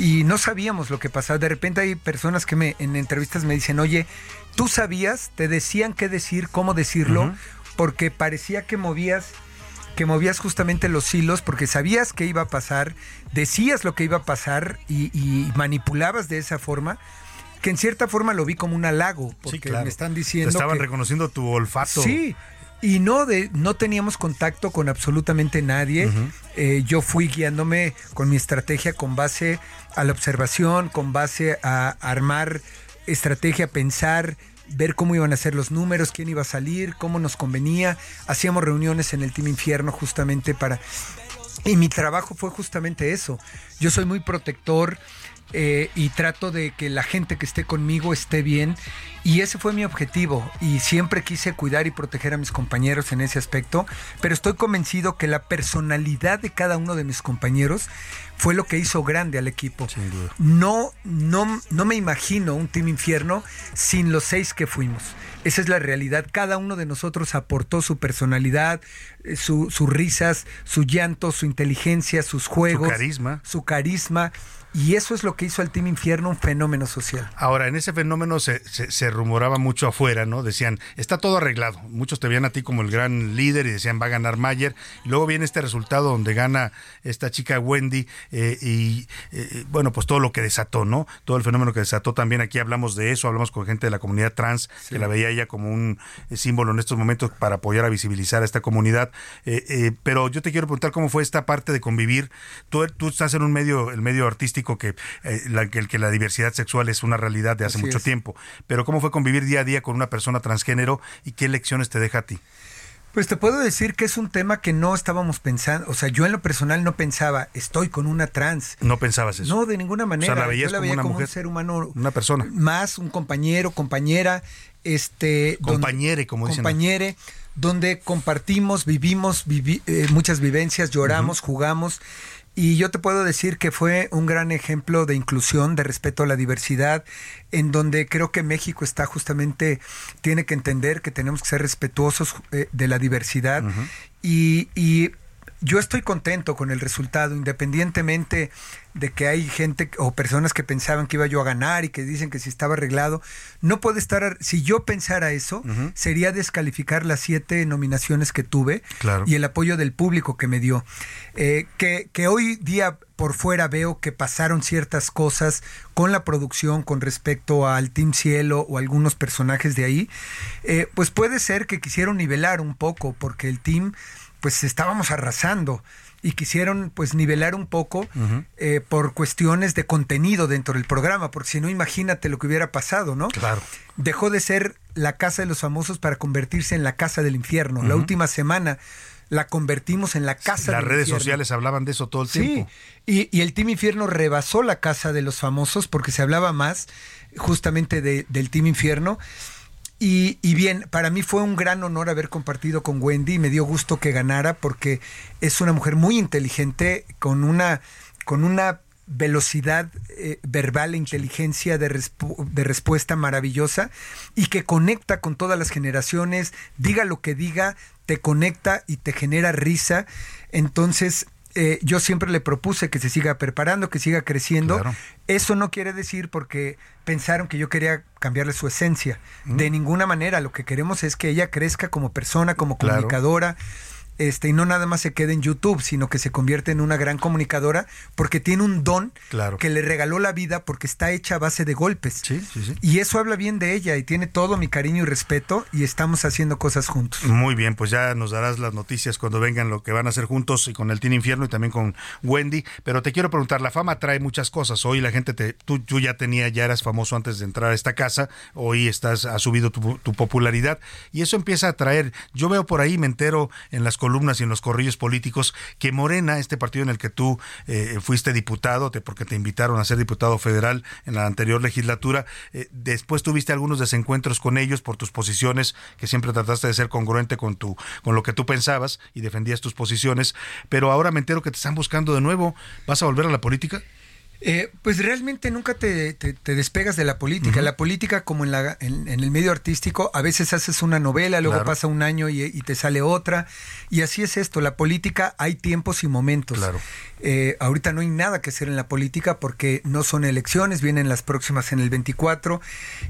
S29: y no sabíamos lo que pasaba. De repente hay personas que me en entrevistas me dicen, oye, tú sabías, te decían qué decir, cómo decirlo, porque parecía que movías que movías justamente los hilos porque sabías que iba a pasar, decías lo que iba a pasar y, manipulabas de esa forma que en cierta forma lo vi como un halago, porque me están diciendo.
S11: Te estaban reconociendo tu olfato.
S29: Sí, y no, de, no teníamos contacto con absolutamente nadie. Eh, yo fui guiándome con mi estrategia con base a la observación, con base a armar estrategia, pensar, ver cómo iban a ser los números, quién iba a salir, cómo nos convenía. Hacíamos reuniones en el Team Infierno justamente para... Y mi trabajo fue justamente eso. Yo soy muy protector eh, y trato de que la gente que esté conmigo esté bien. Y ese fue mi objetivo. Y siempre quise cuidar y proteger a mis compañeros en ese aspecto. Pero estoy convencido que la personalidad de cada uno de mis compañeros fue lo que hizo grande al equipo. No, no, no me imagino un Team Infierno sin los seis que fuimos. Esa es la realidad. Cada uno de nosotros aportó su personalidad, eh, sus risas, su llanto, su inteligencia, sus juegos.
S11: Su carisma.
S29: Su carisma. Y eso es lo que hizo al Team Infierno un fenómeno social.
S11: Ahora, en ese fenómeno se, se, rumoraba mucho afuera, ¿no? Decían, está todo arreglado. Muchos te veían a ti como el gran líder y decían, va a ganar Mayer. Y luego viene este resultado donde gana esta chica Wendy eh, y, eh, bueno, pues todo lo que desató, ¿no? Todo el fenómeno que desató también. Aquí hablamos de eso, hablamos con gente de la comunidad trans, que la veía ella como un símbolo en estos momentos para apoyar a visibilizar a esta comunidad. Eh, pero yo te quiero preguntar cómo fue esta parte de convivir. Tú, tú estás en un medio, el medio artístico que, eh, la, que, la diversidad sexual es una realidad de hace mucho tiempo. Pero ¿cómo fue convivir día a día con una persona transgénero y qué lecciones te deja a ti?
S29: Pues te puedo decir que es un tema que no estábamos pensando, o sea, yo en lo personal no pensaba, estoy con una trans.
S11: No pensabas eso.
S29: No, de ninguna manera.
S11: O sea, la veías como, una mujer,
S29: un ser humano,
S11: una persona,
S29: más un compañero, compañera, este,
S11: compañere, como dicen.
S29: Compañere, donde compartimos, vivimos eh, muchas vivencias, lloramos, jugamos Y yo te puedo decir que fue un gran ejemplo de inclusión, de respeto a la diversidad, en donde creo que México está justamente, tiene que entender que tenemos que ser respetuosos eh, de la diversidad. y, y yo estoy contento con el resultado, independientemente de que hay gente o personas que pensaban que iba yo a ganar y que dicen que si estaba arreglado. No puede estar, si yo pensara eso, sería descalificar las siete nominaciones que tuve y el apoyo del público que me dio. Eh, que, que hoy día por fuera veo que pasaron ciertas cosas con la producción con respecto al Team Cielo o algunos personajes de ahí, eh, pues puede ser que quisieron nivelar un poco porque el team pues estábamos arrasando y quisieron pues nivelar un poco eh, por cuestiones de contenido dentro del programa, porque si no imagínate lo que hubiera pasado, ¿no?
S11: Claro.
S29: Dejó de ser la casa de los famosos para convertirse en la casa del infierno. La última semana la convertimos en la casa
S11: Las redes sociales hablaban de eso todo el tiempo.
S29: Y, y el Team Infierno rebasó la casa de los famosos porque se hablaba más justamente de, del Team Infierno. Y, y, bien, para mí fue un gran honor haber compartido con Wendy. Me dio gusto que ganara porque es una mujer muy inteligente, con una, con una velocidad eh, verbal e inteligencia de, de, respuesta maravillosa y que conecta con todas las generaciones, diga lo que diga, te conecta y te genera risa. Entonces, eh, yo siempre le propuse que se siga preparando, que siga creciendo.
S11: Claro.
S29: Eso no quiere decir porque pensaron que yo quería cambiarle su esencia. Mm. De ninguna manera. Lo que queremos es que ella crezca como persona, como
S11: Claro.
S29: comunicadora. Este, y no nada más se quede en YouTube, sino que se convierte en una gran comunicadora porque tiene un don
S11: Claro.
S29: que le regaló la vida porque está hecha a base de golpes.
S11: Sí, sí, sí.
S29: Y eso habla bien de ella y tiene todo mi cariño y respeto y estamos haciendo cosas juntos.
S11: Muy bien, pues ya nos darás las noticias cuando vengan lo que van a hacer juntos y con el Team Infierno y también con Wendy. Pero te quiero preguntar, la fama trae muchas cosas. Hoy la gente te, tú, tú ya tenía, ya eras famoso antes de entrar a esta casa. Hoy estás, ha subido tu, tu popularidad y eso empieza a traer. Yo veo por ahí, me entero en las columnas y en los corrillos políticos que Morena, este partido en el que tú eh, fuiste diputado, te, porque te invitaron a ser diputado federal en la anterior legislatura, eh, después tuviste algunos desencuentros con ellos por tus posiciones, que siempre trataste de ser congruente con tu, con lo que tú pensabas y defendías tus posiciones, pero ahora me entero que te están buscando de nuevo. ¿Vas a volver a la política?
S29: Eh, pues realmente nunca te, te, te, despegas de la política. La política, como en, la, en, en, el medio artístico, a veces haces una novela, luego
S11: Claro.
S29: pasa un año y, y, te sale otra. Y así es esto. La política hay tiempos y momentos.
S11: Claro.
S29: Eh, ahorita no hay nada que hacer en la política porque no son elecciones, vienen las próximas en el 24.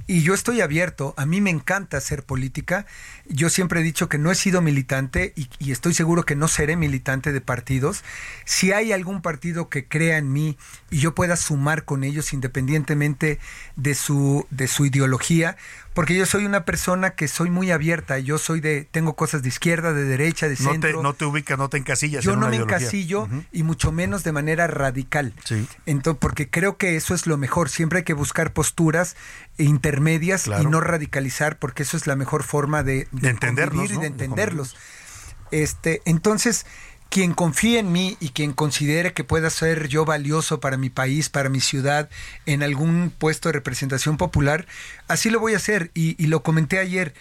S29: Y yo estoy abierto. A mí me encanta hacer política. Yo siempre he dicho que no he sido militante y, y estoy seguro que no seré militante de partidos. Si hay algún partido que crea en mí y yo pueda sumar con ellos independientemente de su, de su ideología, porque yo soy una persona que soy muy abierta, yo soy de, tengo cosas de izquierda, de derecha, de
S11: No
S29: centro.
S11: te, no te ubicas, no te encasillas.
S29: yo
S11: en
S29: no
S11: una
S29: me
S11: ideología.
S29: encasillo y mucho menos de manera radical.
S11: Sí.
S29: Entonces, porque creo que eso es lo mejor. Siempre hay que buscar posturas intermedias
S11: Claro.
S29: y no radicalizar, porque eso es la mejor forma de,
S11: De entendernos,
S29: convivir y De entenderlos. Este, entonces, quien confíe en mí y quien considere que pueda ser yo valioso para mi país, para mi ciudad, en algún puesto de representación popular, así lo voy a hacer. Y, y lo comenté ayer.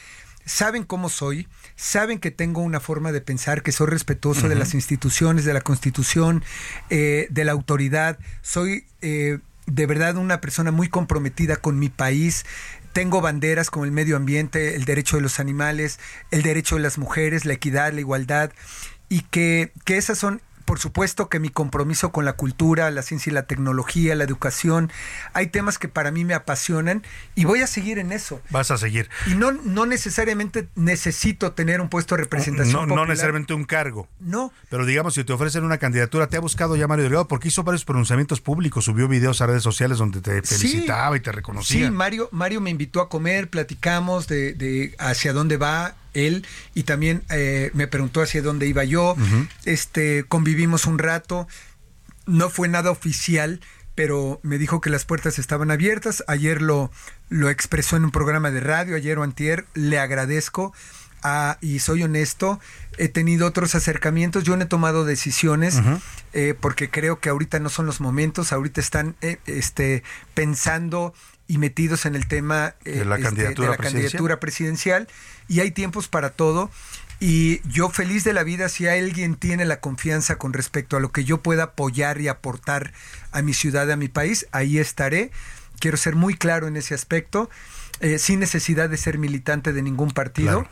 S29: Saben cómo soy, saben que tengo una forma de pensar, que soy respetuoso de las instituciones, de la constitución, eh, de la autoridad. Soy eh, de verdad una persona muy comprometida con mi país. Tengo banderas como el medio ambiente, el derecho de los animales, el derecho de las mujeres, la equidad, la igualdad, y que, que esas son, por supuesto que mi compromiso con la cultura, la ciencia y la tecnología, la educación, hay temas que para mí me apasionan y voy a seguir en eso.
S11: Vas a seguir.
S29: Y no, no necesariamente necesito tener un puesto de representación.
S11: No, no necesariamente un cargo.
S29: No.
S11: Pero digamos, si te ofrecen una candidatura, te ha buscado ya Mario Delgado porque hizo varios pronunciamientos públicos, subió videos a redes sociales donde te
S29: Sí.
S11: felicitaba y te reconocía.
S29: Sí, Mario, Mario me invitó a comer, platicamos de, de hacia dónde va él y también eh, me preguntó hacia dónde iba yo. Este, convivimos un rato. No fue nada oficial, pero me dijo que las puertas estaban abiertas. Ayer lo, lo expresó en un programa de radio, ayer o antier. Le agradezco. Ah, y soy honesto, he tenido otros acercamientos, yo no he tomado decisiones eh, porque creo que ahorita no son los momentos, ahorita están eh, este, pensando y metidos en el tema eh,
S11: De la
S29: este,
S11: candidatura
S29: de la
S11: presidencial.
S29: candidatura presidencial y hay tiempos para todo Y yo feliz de la vida si alguien tiene la confianza con respecto a lo que yo pueda apoyar y aportar a mi ciudad, a mi país, ahí estaré. Quiero ser muy claro en ese aspecto, eh, sin necesidad de ser militante de ningún partido.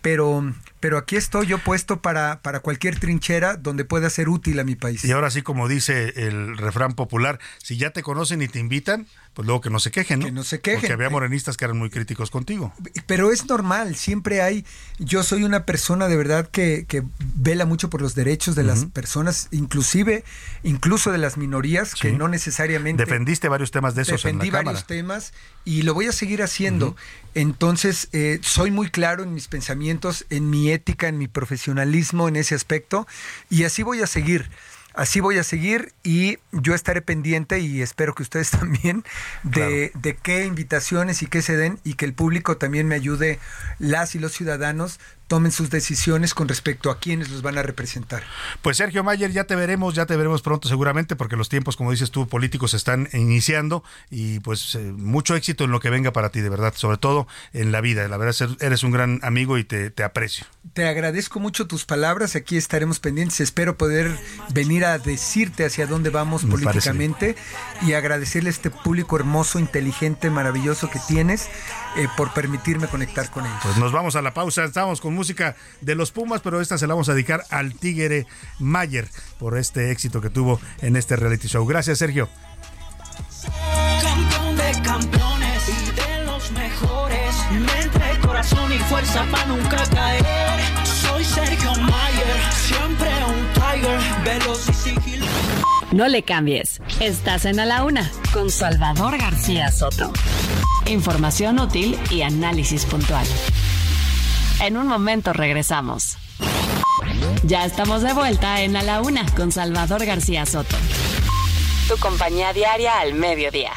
S29: Pero, pero aquí estoy yo puesto para, para cualquier trinchera donde pueda ser útil a mi país.
S11: Y ahora sí, como dice el refrán popular, si ya te conocen y te invitan, pues luego que no se quejen, ¿no?
S29: Que no se quejen.
S11: Porque había morenistas que eran muy críticos contigo.
S29: Pero es normal, siempre hay. Yo soy una persona de verdad que, que vela mucho por los derechos de las personas, inclusive, incluso de las minorías, que no necesariamente.
S11: Defendiste varios temas de esos
S29: Defendí
S11: en la
S29: varios
S11: Cámara.
S29: temas y lo voy a seguir haciendo. Entonces, eh, soy muy claro en mis pensamientos, en mi ética, en mi profesionalismo en ese aspecto y así voy a seguir. Así voy a seguir y yo estaré pendiente y espero que ustedes también de, de qué invitaciones y qué se den y que el público también me ayude, las y los ciudadanos tomen sus decisiones con respecto a quienes los van a representar.
S11: Pues Sergio Mayer, ya te veremos, ya te veremos pronto seguramente, porque los tiempos, como dices tú, políticos están iniciando y pues eh, mucho éxito en lo que venga para ti, de verdad, sobre todo en la vida. La verdad, eres un gran amigo y te, te aprecio.
S29: Te agradezco mucho tus palabras, aquí estaremos pendientes, espero poder venir a decirte hacia dónde vamos
S11: Me
S29: políticamente y agradecerle a este público hermoso, inteligente, maravilloso que tienes eh, por permitirme conectar con ellos.
S11: Pues nos vamos a la pausa, estamos con música de los Pumas, pero esta se la vamos a dedicar al Tigre Mayer por este éxito que tuvo en este reality show. Gracias, Sergio.
S30: Campeón de campeones y de los mejores. Mente, corazón y fuerza para nunca caer. Soy Sergio Mayer, siempre un Tiger, veloz.
S4: No le cambies. Estás en A la Una con Salvador García Soto. Información útil y análisis puntual. En un momento regresamos. Ya estamos de vuelta en A la Una con Salvador García Soto. Tu compañía diaria al mediodía.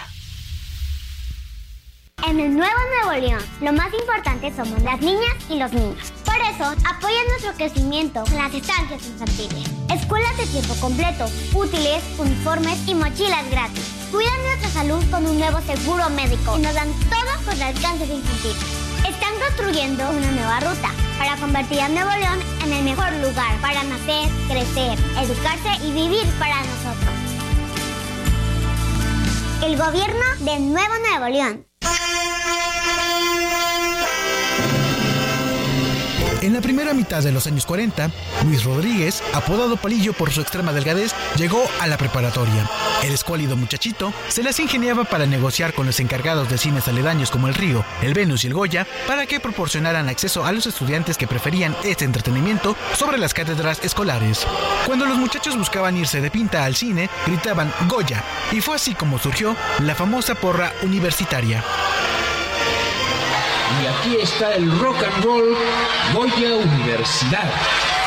S31: En el Nuevo Nuevo León, lo más importante somos las niñas y los niños. Por eso, apoya nuestro crecimiento con las estancias infantiles, escuelas de tiempo completo, útiles, uniformes y mochilas gratis. Cuidan nuestra salud con un nuevo seguro médico y nos dan todo contra el cáncer infantil. Están construyendo una nueva ruta para convertir a Nuevo León en el mejor lugar para nacer, crecer, educarse y vivir para nosotros. El gobierno de Nuevo Nuevo León.
S15: En la primera mitad de los años 40, Luis Rodríguez, apodado Palillo por su extrema delgadez, llegó a la preparatoria. El escuálido muchachito se las ingeniaba para negociar con los encargados de cines aledaños como el Río, el Venus y el Goya para que proporcionaran acceso a los estudiantes que preferían este entretenimiento sobre las cátedras escolares. Cuando los muchachos buscaban irse de pinta al cine, gritaban Goya, y fue así como surgió la famosa porra universitaria.
S32: Y aquí está el rock and roll Goya Universidad.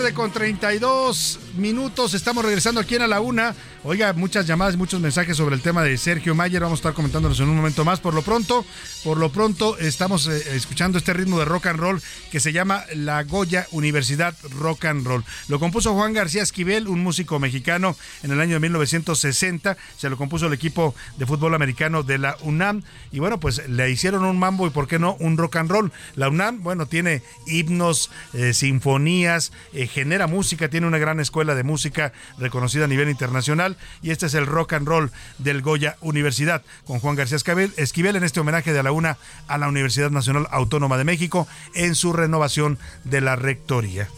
S11: Tarde con 32 minutos. Estamos regresando aquí en A la Una. Oiga, muchas llamadas, muchos mensajes sobre el tema de Sergio Mayer. Vamos a estar comentándolos en un momento más. Por lo pronto, por lo pronto estamos eh, escuchando este ritmo de rock and roll que se llama La Goya Universidad Rock and Roll. Lo compuso Juan García Esquivel, un músico mexicano en el año de 1960. Se lo compuso el equipo de fútbol americano de la UNAM. Y bueno, pues le hicieron un mambo y por qué no un rock and roll. La UNAM, bueno, tiene himnos, eh, sinfonías, eh, genera música, tiene una gran escuela de música reconocida a nivel internacional y este es el rock and roll del Goya Universidad con Juan García Esquivel, en este homenaje de a la una a la Universidad Nacional Autónoma de México en su renovación de la rectoría.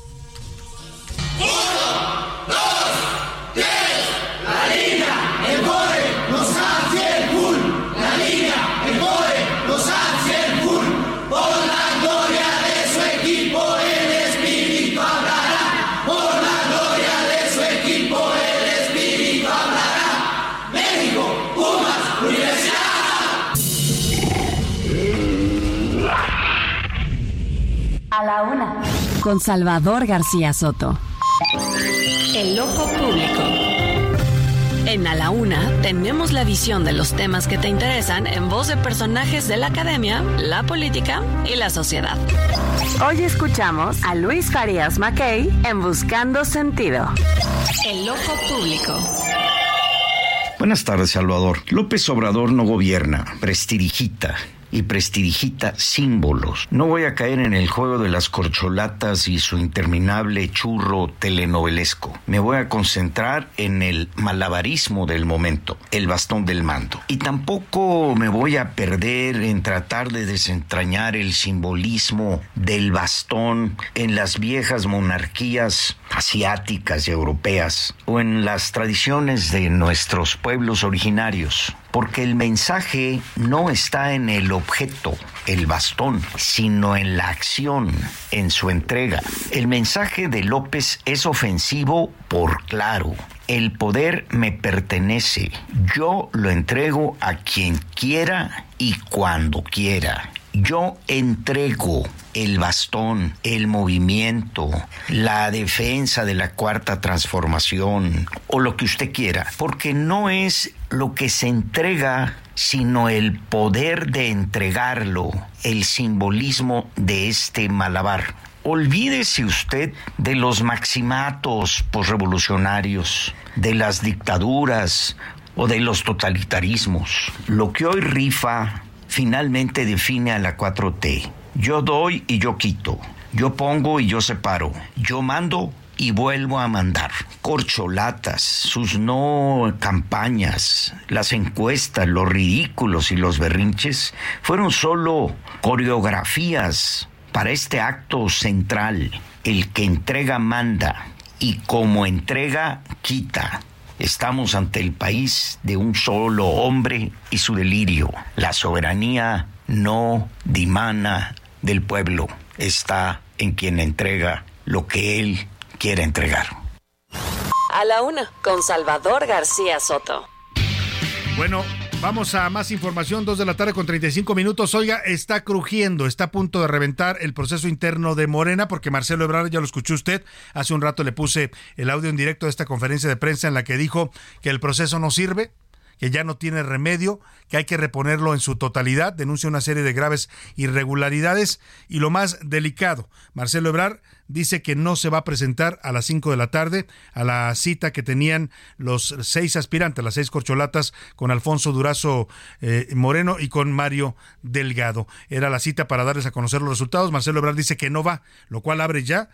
S7: La
S4: A la una. Con Salvador García Soto. El loco público. En A la Una tenemos la visión de los temas que te interesan en voz de personajes de la academia, la política y la sociedad. Hoy escuchamos a Luis Farías Mackey en Buscando Sentido. El loco público.
S33: Buenas tardes, Salvador. López Obrador no gobierna, prestidigita y prestidigita símbolos. No voy a caer en el juego de las corcholatas y su interminable churro telenovelesco. Me voy a concentrar en el malabarismo del momento, el bastón del mando. Y tampoco me voy a perder en tratar de desentrañar el simbolismo del bastón en las viejas monarquías asiáticas y europeas o en las tradiciones de nuestros pueblos originarios porque el mensaje no está en el objeto, el bastón, sino en la acción, en su entrega. El mensaje de López es ofensivo por claro. El poder me pertenece. Yo lo entrego a quien quiera y cuando quiera. Yo entrego el bastón, el movimiento, la defensa de la cuarta transformación o lo que usted quiera, porque no es lo que se entrega, sino el poder de entregarlo, el simbolismo de este malabar. Olvídese usted de los maximatos posrevolucionarios, de las dictaduras o de los totalitarismos. Lo que hoy rifa finalmente define a la 4T. Yo doy y yo quito. Yo pongo y yo separo. Yo mando y vuelvo a mandar. Corcholatas, sus no campañas, las encuestas, los ridículos y los berrinches fueron solo coreografías para este acto central. El que entrega manda y como entrega quita. Estamos ante el país de un solo hombre y su delirio. La soberanía no dimana del pueblo, está en quien entrega lo que él quiere entregar.
S4: A la una, con Salvador García Soto.
S11: Bueno, vamos a más información, dos de la tarde con 35 minutos. Oiga, está crujiendo, está a punto de reventar el proceso interno de Morena, porque Marcelo Ebrard, ya lo escuchó usted, hace un rato le puse el audio en directo de esta conferencia de prensa en la que dijo que el proceso no sirve, que ya no tiene remedio, que hay que reponerlo en su totalidad, denuncia una serie de graves irregularidades y lo más delicado, Marcelo Ebrard dice que no se va a presentar a las 5 de la tarde a la cita que tenían los seis aspirantes, las seis corcholatas con Alfonso Durazo eh, Moreno y con Mario Delgado. Era la cita para darles a conocer los resultados. Marcelo Ebrard dice que no va, lo cual abre ya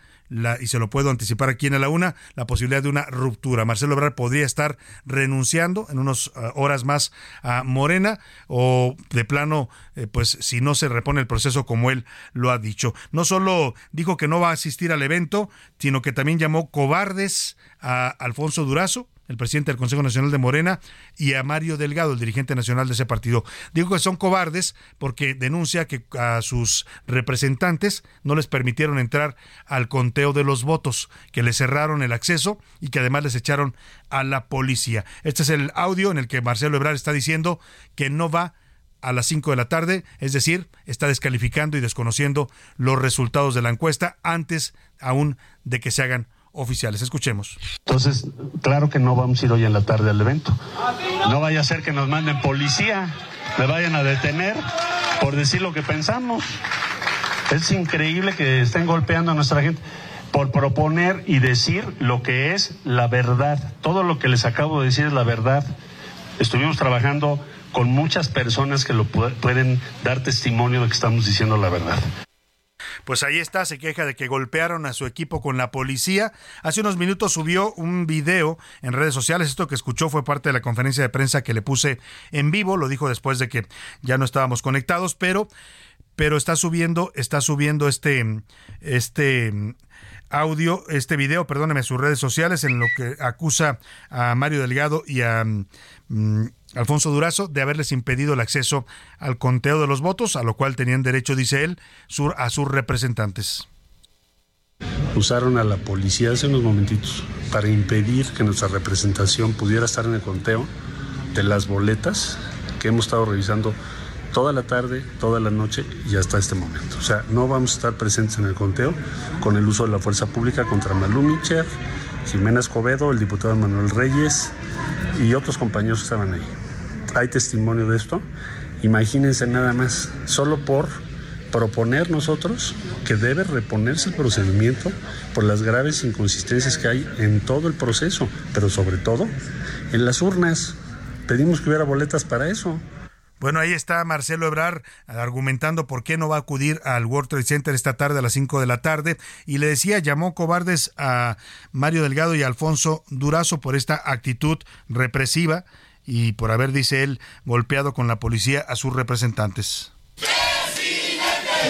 S11: y se lo puedo anticipar aquí en la una, la posibilidad de una ruptura. Marcelo Ebrard podría estar renunciando en unas uh, horas más a Morena o de plano, eh, pues si no se repone el proceso como él lo ha dicho. No solo dijo que no va a asistir al evento, sino que también llamó cobardes a Alfonso Durazo, el presidente del Consejo Nacional de Morena, y a Mario Delgado, el dirigente nacional de ese partido. Digo que son cobardes porque denuncia que a sus representantes no les permitieron entrar al conteo de los votos, que les cerraron el acceso y que además les echaron a la policía. Este es el audio en el que Marcelo Ebrard está diciendo que no va a las 5 de la tarde, es decir, está descalificando y desconociendo los resultados de la encuesta antes aún de que se hagan oficiales. Escuchemos.
S27: Entonces, claro que no vamos a ir hoy en la tarde al evento. No vaya a ser que nos manden policía, me vayan a detener por decir lo que pensamos. Es increíble que estén golpeando a nuestra gente por proponer y decir lo que es la verdad. Todo lo que les acabo de decir es la verdad. Estuvimos trabajando con muchas personas que lo pueden dar testimonio de que estamos diciendo la verdad.
S11: Pues ahí está, se queja de que golpearon a su equipo con la policía. Hace unos minutos subió un video en redes sociales. Esto que escuchó fue parte de la conferencia de prensa que le puse en vivo. Lo dijo después de que ya no estábamos conectados, pero, pero está subiendo, está subiendo este, este audio, este video, perdóneme, sus redes sociales en lo que acusa a Mario Delgado y a mm, Alfonso Durazo de haberles impedido el acceso al conteo de los votos, a lo cual tenían derecho, dice él, a sus representantes.
S27: Usaron a la policía hace unos momentitos para impedir que nuestra representación pudiera estar en el conteo de las boletas que hemos estado revisando
S34: toda la tarde, toda la noche y hasta este momento. O sea, no vamos a estar presentes en el conteo con el uso de la fuerza pública contra Malú Micher, Jimena Escobedo, el diputado Manuel Reyes y otros compañeros que estaban ahí. Hay testimonio de esto. Imagínense nada más, solo por proponer nosotros que debe reponerse el procedimiento por las graves inconsistencias que hay en todo el proceso, pero sobre todo en las urnas. Pedimos que hubiera boletas para eso.
S11: Bueno, ahí está Marcelo Ebrar argumentando por qué no va a acudir al World Trade Center esta tarde a las 5 de la tarde. Y le decía, llamó cobardes a Mario Delgado y Alfonso Durazo por esta actitud represiva y por haber, dice él, golpeado con la policía a sus representantes.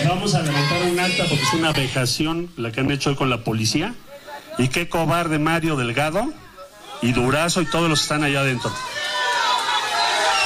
S34: Vamos a levantar un acta porque es una vejación la que han hecho hoy con la policía. Y qué cobarde Mario Delgado y Durazo y todos los que están allá adentro.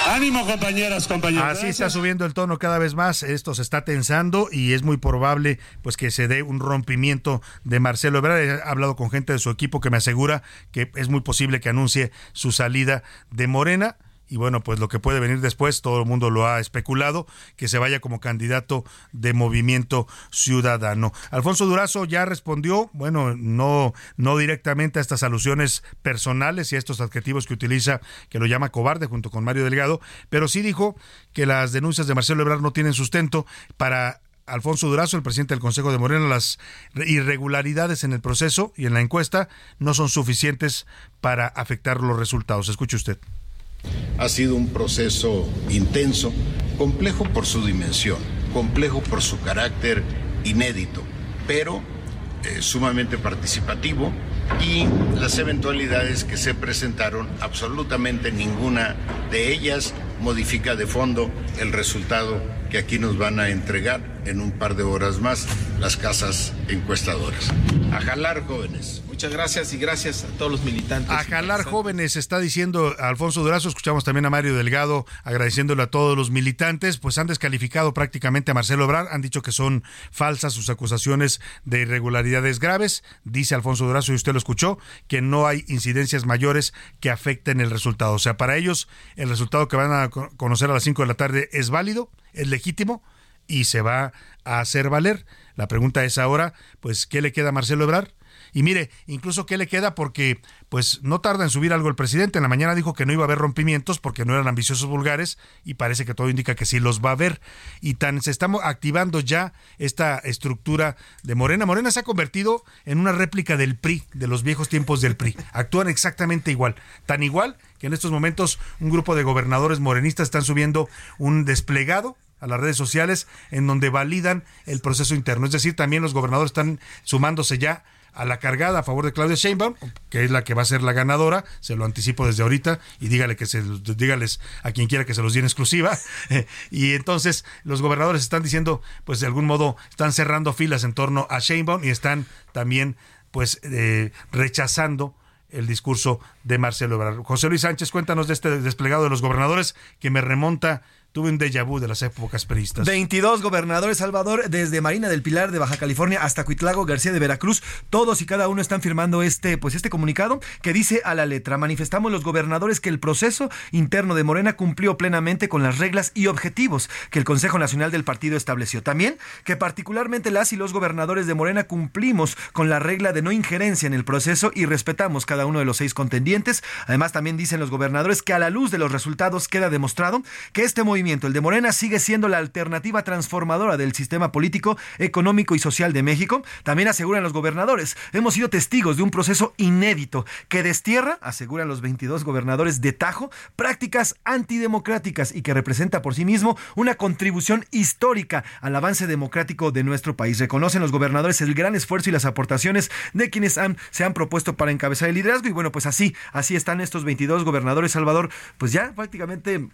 S34: Ánimo, compañeras, compañeros.
S11: Así está subiendo el tono cada vez más, esto se está tensando y es muy probable pues que se dé un rompimiento de Marcelo Ebrard. He hablado con gente de su equipo que me asegura que es muy posible que anuncie su salida de Morena y bueno, pues lo que puede venir después, todo el mundo lo ha especulado, que se vaya como candidato de Movimiento Ciudadano. Alfonso Durazo ya respondió, bueno, no, no directamente a estas alusiones personales y a estos adjetivos que utiliza, que lo llama cobarde junto con Mario Delgado, pero sí dijo que las denuncias de Marcelo Ebrard no tienen sustento para Alfonso Durazo, el presidente del Consejo de Morena, las irregularidades en el proceso y en la encuesta no son suficientes para afectar los resultados. Escuche usted.
S35: Ha sido un proceso intenso, complejo por su dimensión, complejo por su carácter inédito, pero eh, sumamente participativo y las eventualidades que se presentaron, absolutamente ninguna de ellas modifica de fondo el resultado que aquí nos van a entregar en un par de horas más las casas encuestadoras. A jalar jóvenes.
S36: Muchas gracias y gracias a todos los militantes.
S11: A jalar jóvenes, está diciendo Alfonso Durazo. Escuchamos también a Mario Delgado agradeciéndole a todos los militantes. Pues han descalificado prácticamente a Marcelo Obrar. Han dicho que son falsas sus acusaciones de irregularidades graves. Dice Alfonso Durazo, y usted lo escuchó, que no hay incidencias mayores que afecten el resultado. O sea, para ellos, el resultado que van a conocer a las 5 de la tarde es válido, es legítimo y se va a hacer valer. La pregunta es ahora, pues, ¿qué le queda a Marcelo Ebrar? Y mire, incluso qué le queda porque pues no tarda en subir algo el presidente. En la mañana dijo que no iba a haber rompimientos porque no eran ambiciosos vulgares y parece que todo indica que sí los va a haber. Y tan se está activando ya esta estructura de Morena. Morena se ha convertido en una réplica del PRI, de los viejos tiempos del PRI. Actúan exactamente igual. Tan igual que en estos momentos un grupo de gobernadores morenistas están subiendo un desplegado a las redes sociales en donde validan el proceso interno. Es decir, también los gobernadores están sumándose ya a la cargada a favor de Claudia Sheinbaum, que es la que va a ser la ganadora, se lo anticipo desde ahorita y dígale que se dígales a quien quiera que se los dé en exclusiva. y entonces los gobernadores están diciendo, pues de algún modo están cerrando filas en torno a Sheinbaum y están también pues eh, rechazando el discurso de Marcelo Ebrard. José Luis Sánchez, cuéntanos de este desplegado de los gobernadores que me remonta tuve un déjà vu de las épocas peristas.
S28: 22 gobernadores, Salvador, desde Marina del Pilar de Baja California hasta Cuitlago García de Veracruz. Todos y cada uno están firmando este, pues este comunicado que dice a la letra: manifestamos los gobernadores que el proceso interno de Morena cumplió plenamente con las reglas y objetivos que el Consejo Nacional del Partido estableció. También que particularmente las y los gobernadores de Morena cumplimos con la regla de no injerencia en el proceso y respetamos cada uno de los seis contendientes. Además, también dicen los gobernadores que a la luz de los resultados queda demostrado que este movimiento el de Morena, sigue siendo la alternativa transformadora del sistema político, económico y social de México. También aseguran los gobernadores. Hemos sido testigos de un proceso inédito que destierra, aseguran los 22 gobernadores de Tajo, prácticas antidemocráticas y que representa por sí mismo una contribución histórica al avance democrático de nuestro país. Reconocen los gobernadores el gran esfuerzo y las aportaciones de quienes se han propuesto para encabezar el liderazgo. Y bueno, pues así, así están estos 22 gobernadores, Salvador, pues ya prácticamente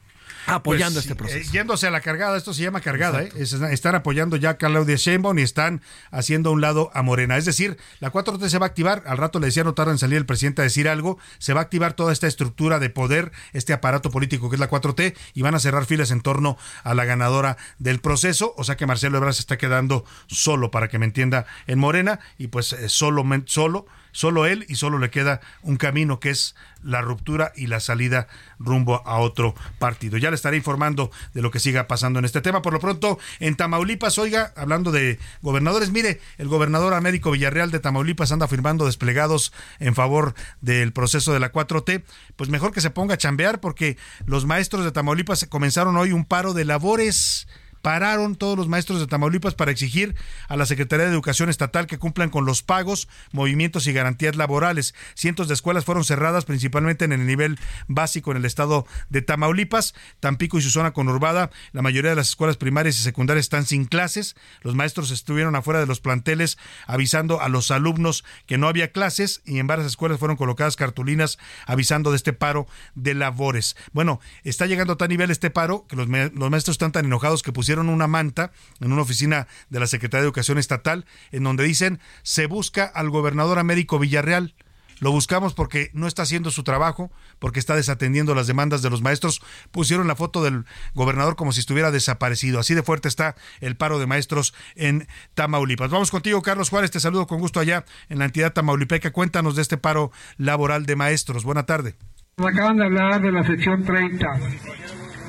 S28: apoyando
S11: Pues,
S28: este proceso.
S11: eh, yéndose a la cargada, esto se llama cargada, ¿eh? Es- están apoyando ya a Claudia Sheinbaum y están haciendo a un lado a Morena. Es decir, la 4T se va a activar, al rato le decía no tarda en salir el presidente a decir algo, se va a activar toda esta estructura de poder, este aparato político que es la 4T y van a cerrar filas en torno a la ganadora del proceso, o sea que Marcelo Ebrard se está quedando solo, para que me entienda, en Morena y pues eh, solo, solo Solo él y solo le queda un camino que es la ruptura y la salida rumbo a otro partido. Ya le estaré informando de lo que siga pasando en este tema. Por lo pronto, en Tamaulipas, oiga, hablando de gobernadores, mire, el gobernador Américo Villarreal de Tamaulipas anda firmando desplegados en favor del proceso de la 4T. Pues mejor que se ponga a chambear porque los maestros de Tamaulipas comenzaron hoy un paro de labores pararon todos los maestros de Tamaulipas para exigir a la Secretaría de Educación Estatal que cumplan con los pagos, movimientos y garantías laborales. Cientos de escuelas fueron cerradas principalmente en el nivel básico en el estado de Tamaulipas, Tampico y su zona conurbada. La mayoría de las escuelas primarias y secundarias están sin clases. Los maestros estuvieron afuera de los planteles avisando a los alumnos que no había clases y en varias escuelas fueron colocadas cartulinas avisando de este paro de labores. Bueno, está llegando a tal nivel este paro que los, los maestros están tan enojados que pusieron una manta en una oficina de la Secretaría de Educación Estatal en donde dicen se busca al gobernador Américo Villarreal. Lo buscamos porque no está haciendo su trabajo, porque está desatendiendo las demandas de los maestros. Pusieron la foto del gobernador como si estuviera desaparecido. Así de fuerte está el paro de maestros en Tamaulipas. Vamos contigo, Carlos Juárez. Te saludo con gusto allá en la entidad tamaulipeca. Cuéntanos de este paro laboral de maestros. Buena tarde.
S37: Acaban de hablar de la sección 30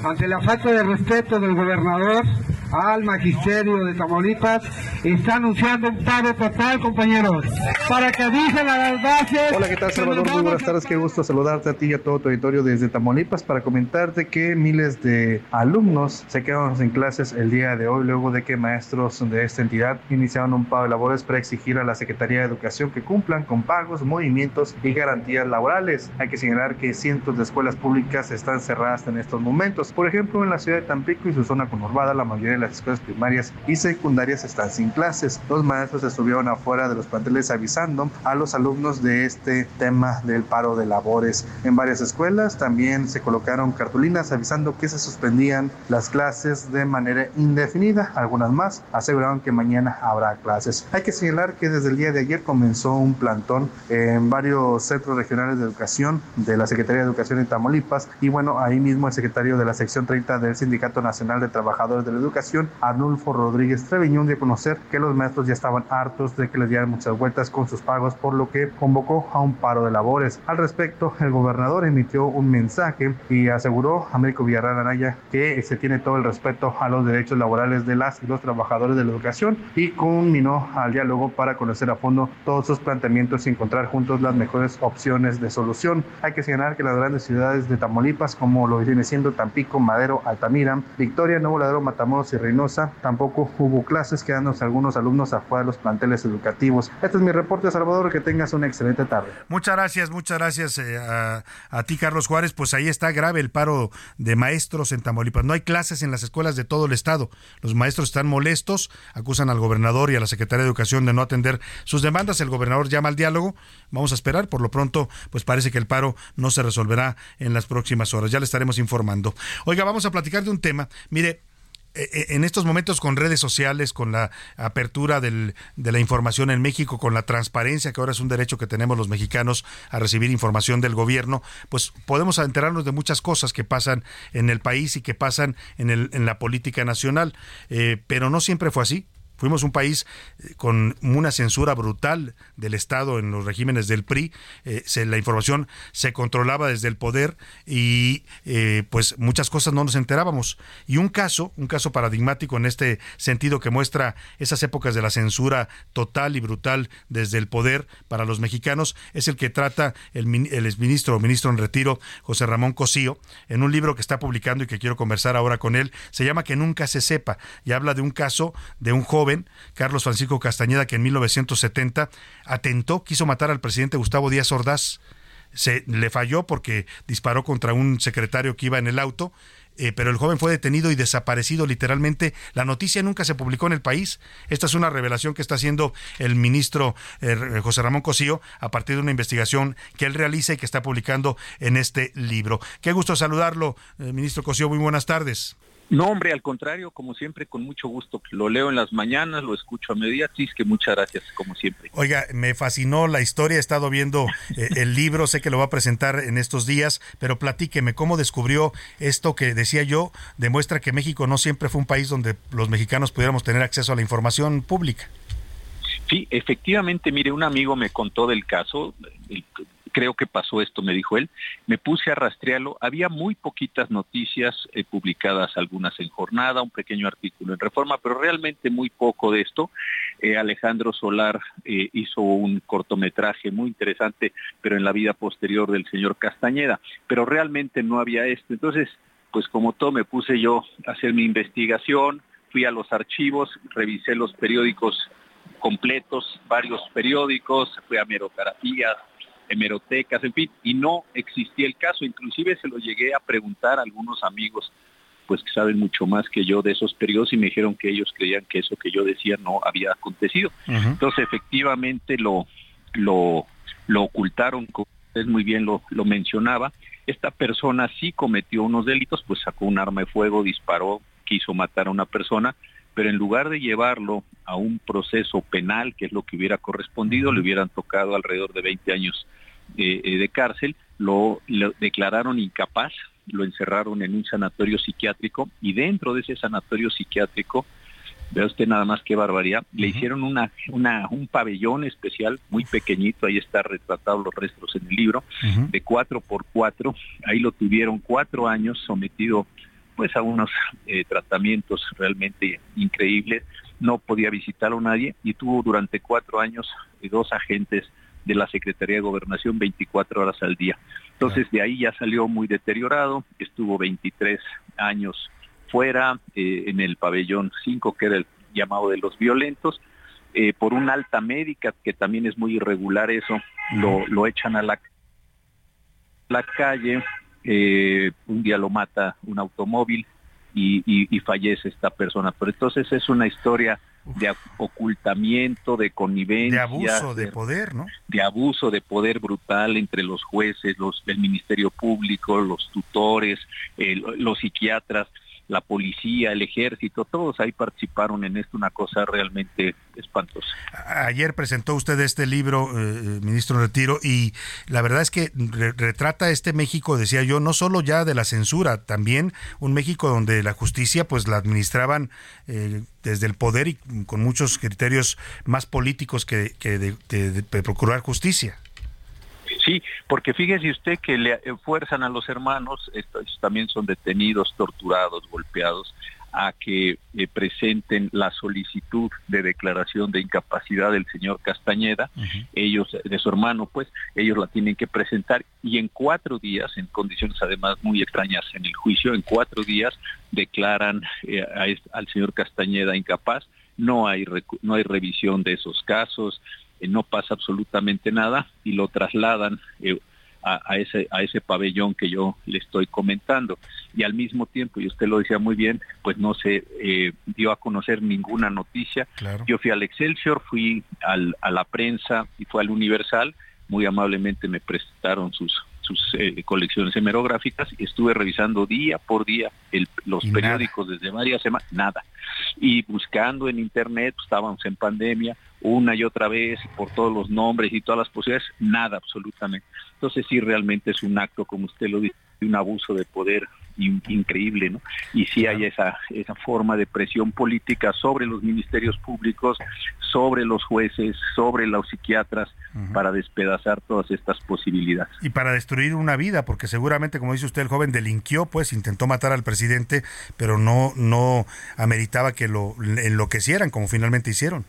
S37: ante la falta de respeto del gobernador al magisterio de Tamaulipas, está anunciando un paro total, compañeros, para que avisen a las bases.
S38: Hola, ¿qué tal, Salvador? Muy buenas tardes, qué gusto saludarte a ti y a todo tu auditorio desde Tamaulipas para comentarte que miles de alumnos se quedaron sin clases el día de hoy, luego de que maestros de esta entidad iniciaron un paro de labores para exigir a la Secretaría de Educación que cumplan con pagos, movimientos y garantías laborales. Hay que señalar que cientos de escuelas públicas están cerradas en estos momentos. Por ejemplo, en la ciudad de Tampico y su zona conurbada, la mayoría de las escuelas primarias y secundarias están sin clases. Los maestros estuvieron afuera de los planteles avisando a los alumnos de este tema del paro de labores. En varias escuelas también se colocaron cartulinas avisando que se suspendían las clases de manera indefinida. Algunas más aseguraron que mañana habrá clases. Hay que señalar que desde el día de ayer comenzó un plantón en varios centros regionales de educación de la Secretaría de Educación en Tamaulipas y bueno, ahí mismo el secretario de la sección 30 del Sindicato Nacional de Trabajadores de la Educación Arnulfo Rodríguez Treviñón de conocer que los maestros ya estaban hartos de que les dieran muchas vueltas con sus pagos, por lo que convocó a un paro de labores. Al respecto, el gobernador emitió un mensaje y aseguró a Américo Villarreal Anaya que se tiene todo el respeto a los derechos laborales de las y los trabajadores de la educación y culminó al diálogo para conocer a fondo todos sus planteamientos y encontrar juntos las mejores opciones de solución. Hay que señalar que las grandes ciudades de Tamaulipas, como lo viene siendo Tampico, Madero, Altamira, Victoria, Nuevo Ladero, Matamoros y Reynosa, tampoco hubo clases, quedándose algunos alumnos afuera de los planteles educativos. Este es mi reporte, Salvador, que tengas una excelente tarde.
S11: Muchas gracias, muchas gracias eh, a, a, ti, Carlos Juárez. Pues ahí está grave el paro de maestros en Tamaulipas. No hay clases en las escuelas de todo el estado. Los maestros están molestos, acusan al gobernador y a la Secretaría de Educación de no atender sus demandas. El gobernador llama al diálogo. Vamos a esperar. Por lo pronto, pues parece que el paro no se resolverá en las próximas horas. Ya le estaremos informando. Oiga, vamos a platicar de un tema. Mire, en estos momentos con redes sociales, con la apertura de la información en México, con la transparencia, que ahora es un derecho que tenemos los mexicanos a recibir información del gobierno, pues podemos enterarnos de muchas cosas que pasan en el país y que pasan en, el, en la política nacional. Eh, pero no siempre fue así. Fuimos un país eh, con una censura brutal del Estado en los regímenes del PRI. Eh, la información se controlaba desde el poder y eh, pues muchas cosas no nos enterábamos. Y un caso, un caso paradigmático en este sentido que muestra esas épocas de la censura total y brutal desde el poder para los mexicanos es el que trata el, el exministro o ministro en retiro José Ramón Cosío en un libro que está publicando y que quiero conversar ahora con él. Se llama Que nunca se sepa y habla de un caso de un joven Carlos Francisco Castañeda, que en 1970 atentó, quiso matar al presidente Gustavo Díaz Ordaz. Se le falló porque disparó contra un secretario que iba en el auto. Eh, pero el joven fue detenido y desaparecido literalmente. La noticia nunca se publicó en el país. Esta es una revelación que está haciendo el ministro eh, José Ramón Cosío a partir de una investigación que él realiza y que está publicando en este libro. Qué gusto saludarlo, eh, ministro Cosío. Muy buenas tardes.
S39: No, hombre, al contrario, como siempre, con mucho gusto. Lo leo en las mañanas, lo escucho a mediodía, sí, es que muchas gracias, como siempre.
S11: Oiga, me fascinó la historia, he estado viendo eh, el libro, sé que lo va a presentar en estos días, pero platíqueme, ¿cómo descubrió esto que decía yo? Demuestra que México no siempre fue un país donde los mexicanos pudiéramos tener acceso a la información pública.
S39: Sí, efectivamente, mire, un amigo me contó del caso, creo que pasó esto, me dijo él. Me puse a rastrearlo. Había muy poquitas noticias eh, publicadas, algunas en jornada, un pequeño artículo en reforma, pero realmente muy poco de esto. Eh, Alejandro Solar eh, hizo un cortometraje muy interesante, pero en la vida posterior del señor Castañeda. Pero realmente no había esto. Entonces, pues como todo, me puse yo a hacer mi investigación, fui a los archivos, revisé los periódicos completos, varios periódicos, fui a merografías, hemerotecas, en fin, y no existía el caso. Inclusive se lo llegué a preguntar a algunos amigos, pues que saben mucho más que yo de esos periodos y me dijeron que ellos creían que eso que yo decía no había acontecido. Entonces, efectivamente lo, lo, lo ocultaron, como usted muy bien lo, lo mencionaba. Esta persona sí cometió unos delitos, pues sacó un arma de fuego, disparó, quiso matar a una persona, pero en lugar de llevarlo a un proceso penal, que es lo que hubiera correspondido, le hubieran tocado alrededor de 20 años eh, eh, de cárcel, lo, lo, declararon incapaz, lo encerraron en un sanatorio psiquiátrico y dentro de ese sanatorio psiquiátrico, vea usted nada más qué barbaridad, le hicieron una, una, un pabellón especial muy pequeñito, ahí está retratado los restos en el libro, de cuatro por cuatro, ahí lo tuvieron cuatro años sometido pues a unos eh, tratamientos realmente increíbles, no podía visitarlo nadie y tuvo durante cuatro años eh, dos agentes de la Secretaría de Gobernación 24 horas al día. Entonces de ahí ya salió muy deteriorado, estuvo 23 años fuera eh, en el pabellón 5, que era el llamado de los violentos, eh, por una alta médica, que también es muy irregular eso, lo, lo echan a la, la calle, eh, un día lo mata un automóvil y, y, y, fallece esta persona. Pero entonces es una historia de ocultamiento, de connivencia.
S11: De abuso de, de, poder, ¿no?
S39: De abuso de poder brutal entre los jueces, los del Ministerio Público, los tutores, eh, los psiquiatras la policía, el ejército, todos ahí participaron en esto, una cosa realmente espantosa.
S11: Ayer presentó usted este libro, eh, ministro Retiro, y la verdad es que re retrata este México, decía yo, no solo ya de la censura, también un México donde la justicia pues la administraban eh, desde el poder y con muchos criterios más políticos que, de procurar justicia.
S39: Porque fíjese usted que le fuerzan a los hermanos, estos también son detenidos, torturados, golpeados, a que eh, presenten la solicitud de declaración de incapacidad del señor Castañeda, uh -huh. ellos, de su hermano, pues, ellos la tienen que presentar y en cuatro días, en condiciones además muy extrañas en el juicio, en cuatro días declaran eh, a, al señor Castañeda incapaz, no hay, no hay revisión de esos casos, eh, no pasa absolutamente nada y lo trasladan eh, a, a, ese, a ese pabellón que yo le estoy comentando. Y al mismo tiempo, y usted lo decía muy bien, pues no se eh, dio a conocer ninguna noticia.
S11: Claro.
S39: Yo fui al Excelsior, fui al, a la prensa y fue al Universal, muy amablemente me prestaron sus, sus eh, colecciones hemerográficas y estuve revisando día por día el, los y periódicos nada. desde varias semanas, nada. Y buscando en internet, pues, estábamos en pandemia, una y otra vez por todos los nombres y todas las posibilidades, nada absolutamente. Entonces sí realmente es un acto, como usted lo dice, un abuso de poder in, increíble, ¿no? Y sí hay esa, esa forma de presión política sobre los ministerios públicos, sobre los jueces, sobre los psiquiatras, uh -huh. para despedazar todas estas posibilidades.
S11: Y para destruir una vida, porque seguramente, como dice usted, el joven delinquió, pues intentó matar al presidente, pero no, no ameritaba que lo enloquecieran, como finalmente hicieron.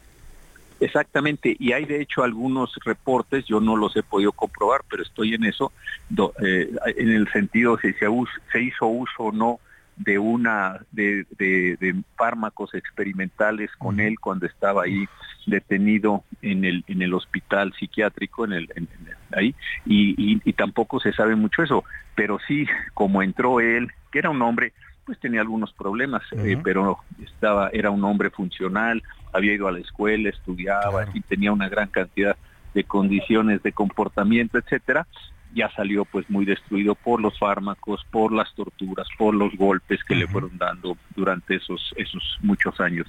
S39: Exactamente, y hay de hecho algunos reportes, yo no los he podido comprobar, pero estoy en eso, do, eh, en el sentido si se, se, hizo uso o no de una de, de, de fármacos experimentales con él cuando estaba ahí detenido en el en el hospital psiquiátrico en el, en, en, ahí y, y, y tampoco se sabe mucho eso pero sí como entró él que era un hombre pues tenía algunos problemas, uh -huh. eh, pero estaba, era un hombre funcional, había ido a la escuela, estudiaba, claro. y tenía una gran cantidad de condiciones de comportamiento, etcétera, ya salió pues muy destruido por los fármacos, por las torturas, por los golpes que uh -huh. le fueron dando durante esos, esos muchos años.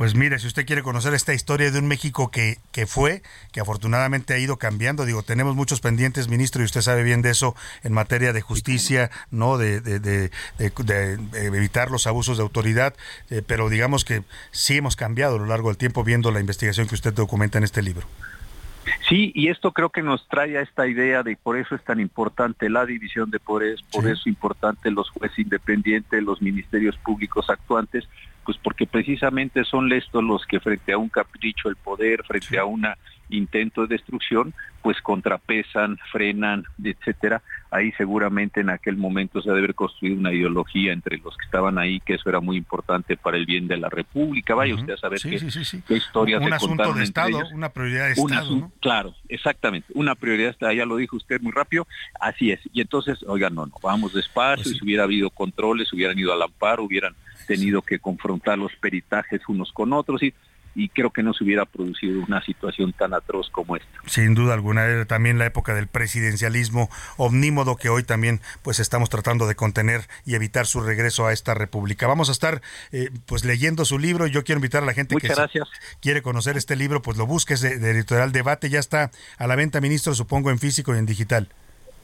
S11: Pues mire, si usted quiere conocer esta historia de un México que, que fue, que afortunadamente ha ido cambiando, digo, tenemos muchos pendientes, ministro, y usted sabe bien de eso en materia de justicia, ¿no? De, de, de, de evitar los abusos de autoridad, eh, pero digamos que sí hemos cambiado a lo largo del tiempo viendo la investigación que usted documenta en este libro.
S39: Sí, y esto creo que nos trae a esta idea de por eso es tan importante la división de poderes, por eso es importante los jueces independientes, los ministerios públicos actuantes, pues porque precisamente son estos los que frente a un capricho del poder, frente a un intento de destrucción, pues contrapesan, frenan, etcétera. Ahí seguramente en aquel momento se debe haber construido una ideología entre los que estaban ahí, que eso era muy importante para el bien de la República. Vaya usted a saber qué, qué historias
S11: Un asunto de Estado, una prioridad de Estado.
S39: Claro, exactamente, una prioridad, ya lo dijo usted muy rápido, así es. Y entonces, oigan, no, no, vamos despacio, pues si hubiera habido controles, hubieran ido al amparo, hubieran tenido que confrontar los peritajes unos con otros y y creo que no se hubiera producido una situación tan atroz como esta.
S11: Sin duda alguna, era también la época del presidencialismo omnímodo que hoy también pues estamos tratando de contener y evitar su regreso a esta república. Vamos a estar eh, pues leyendo su libro y yo quiero invitar a la gente que quiere conocer este libro, pues lo busques de, de Editorial Debate, ya está a la venta, ministro, supongo en físico y en digital.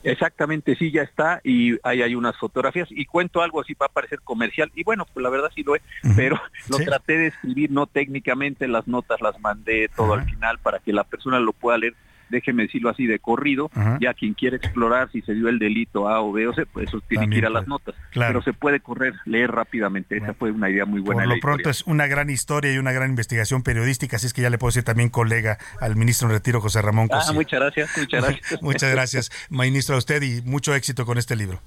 S39: Exactamente, sí, ya está y ahí hay unas fotografías y cuento algo así va a parecer comercial y bueno, pues la verdad sí lo es, pero lo traté de escribir no técnicamente, las notas las mandé todo al final para que la persona lo pueda leer déjeme decirlo así, de corrido, ya quien quiere explorar si se dio el delito A o B o C, pues eso tiene que ir a las notas. Pero se puede correr, leer rápidamente. Esa fue una idea muy buena.
S11: Por lo pronto es una gran historia y una gran investigación periodística, así es que ya le puedo decir también colega al ministro en retiro, José Ramón
S39: Ah, muchas gracias, muchas gracias.
S11: muchas gracias, ministro, a usted y mucho éxito con este libro.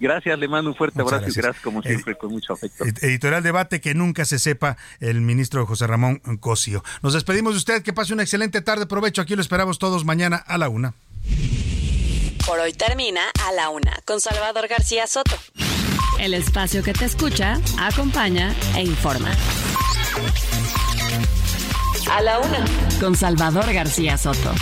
S39: Gracias, le mando un fuerte abrazo y gracias como siempre con mucho afecto.
S11: Editorial Debate, que nunca se sepa el ministro José Ramón Cosio. Nos despedimos de usted, que pase una excelente tarde, provecho, aquí lo esperamos todos mañana a la una.
S4: Por hoy termina a la una con Salvador García Soto. El espacio que te escucha, acompaña e informa. A la una con Salvador García Soto.